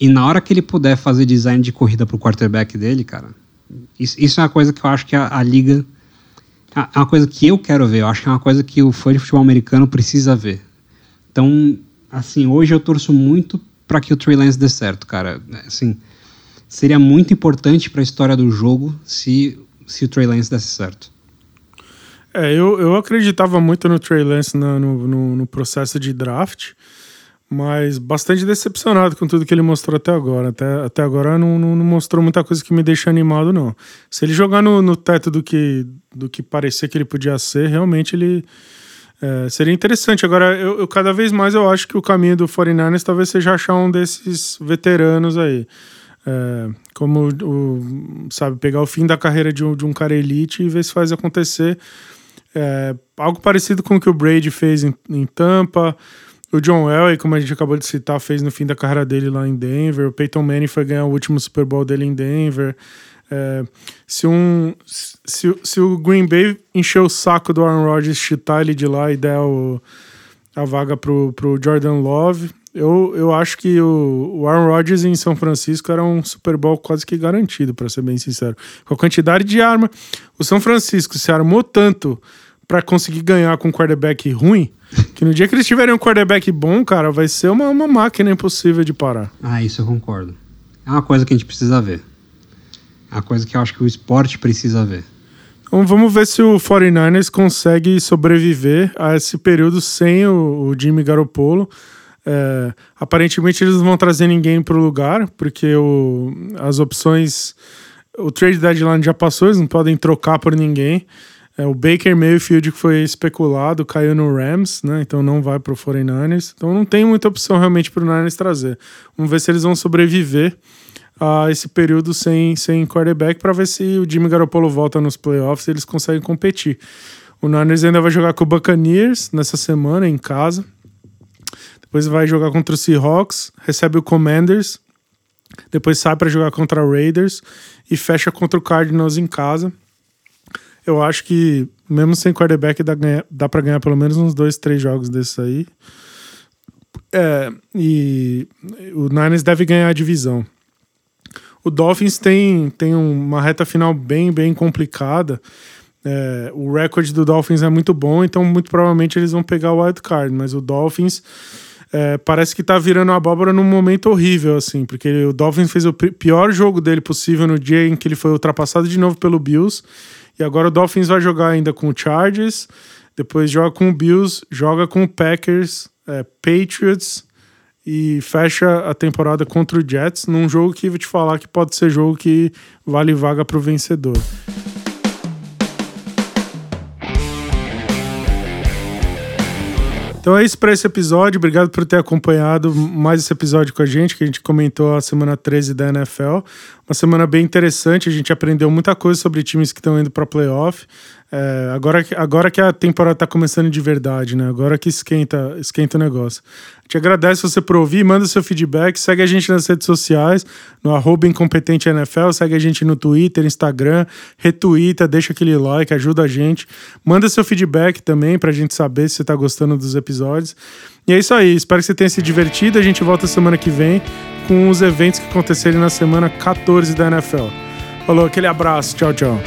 E na hora que ele puder fazer design de corrida para o quarterback dele, cara, isso, isso, é uma coisa que eu acho que a, a, liga. É uma coisa que eu quero ver, eu acho que é uma coisa que o fã de futebol americano precisa ver. Então, assim, hoje eu torço muito para que o Trey Lance dê certo, cara. Assim, seria muito importante para a história do jogo se, se o Trey Lance desse certo. É, eu, eu acreditava muito no Trey Lance no, no, no, processo de draft, mas bastante decepcionado com tudo que ele mostrou até agora. Até, até agora não, não, não mostrou muita coisa que me deixa animado, não. Se ele jogar no, no teto do que, do que parecia que ele podia ser, realmente ele. É, seria interessante. Agora, eu, eu, cada vez mais eu acho que o caminho do 49ers talvez seja achar um desses veteranos aí. É, como o, sabe, pegar o fim da carreira de um, de um cara elite e ver se faz acontecer. É, algo parecido com o que o Brady fez em, em Tampa. O John Elway, como a gente acabou de citar, fez no fim da carreira dele lá em Denver. O Peyton Manning foi ganhar o último Super Bowl dele em Denver. É, se, um, se, se o Green Bay encher o saco do Aaron Rodgers, chutar ele de lá e der o, a vaga pro, pro Jordan Love, eu, eu acho que o, o Aaron Rodgers em São Francisco era um Super Bowl quase que garantido, para ser bem sincero. Com a quantidade de arma, o São Francisco se armou tanto para conseguir ganhar com um quarterback ruim, que no dia que eles tiverem um quarterback bom, cara, vai ser uma, uma máquina impossível de parar. Ah, isso eu concordo. É uma coisa que a gente precisa ver. É uma coisa que eu acho que o esporte precisa ver. Então vamos ver se o 49ers consegue sobreviver a esse período sem o, o Jimmy Garoppolo. É, aparentemente eles não vão trazer ninguém para o lugar, porque o, as opções. O trade deadline já passou, eles não podem trocar por ninguém. É, o Baker Mayfield, que foi especulado, caiu no Rams, né? Então não vai para o 49ers. Então não tem muita opção realmente para o Niners trazer. Vamos ver se eles vão sobreviver a esse período sem, sem quarterback para ver se o Jimmy Garoppolo volta nos playoffs e eles conseguem competir. O Niners ainda vai jogar com o Buccaneers nessa semana em casa. Depois vai jogar contra o Seahawks, recebe o Commanders, depois sai para jogar contra o Raiders e fecha contra o Cardinals em casa. Eu acho que, mesmo sem quarterback, dá, dá para ganhar pelo menos uns dois, três jogos desses aí. É, e o Niners deve ganhar a divisão. O Dolphins tem, tem uma reta final bem, bem complicada. É, o recorde do Dolphins é muito bom, então muito provavelmente eles vão pegar o wild card, mas o Dolphins é, parece que tá virando abóbora num momento horrível, assim, porque o Dolphins fez o pior jogo dele possível no dia em que ele foi ultrapassado de novo pelo Bills, e agora o Dolphins vai jogar ainda com o Chargers, depois joga com o Bills, joga com o Packers, é, Patriots e fecha a temporada contra o Jets num jogo que vou te falar que pode ser jogo que vale vaga para o vencedor. Então é isso para esse episódio. Obrigado por ter acompanhado mais esse episódio com a gente, que a gente comentou a semana 13 da NFL. Uma semana bem interessante, a gente aprendeu muita coisa sobre times que estão indo para playoff. É, agora, agora que a temporada está começando de verdade, né? Agora que esquenta, esquenta o negócio. Te agradeço você por ouvir, manda seu feedback, segue a gente nas redes sociais, no arroba NFL, segue a gente no Twitter, Instagram, retuita, deixa aquele like, ajuda a gente. Manda seu feedback também pra gente saber se você tá gostando dos episódios. E é isso aí, espero que você tenha se divertido. A gente volta semana que vem com os eventos que acontecerem na semana 14 da NFL. Falou, aquele abraço, tchau, tchau.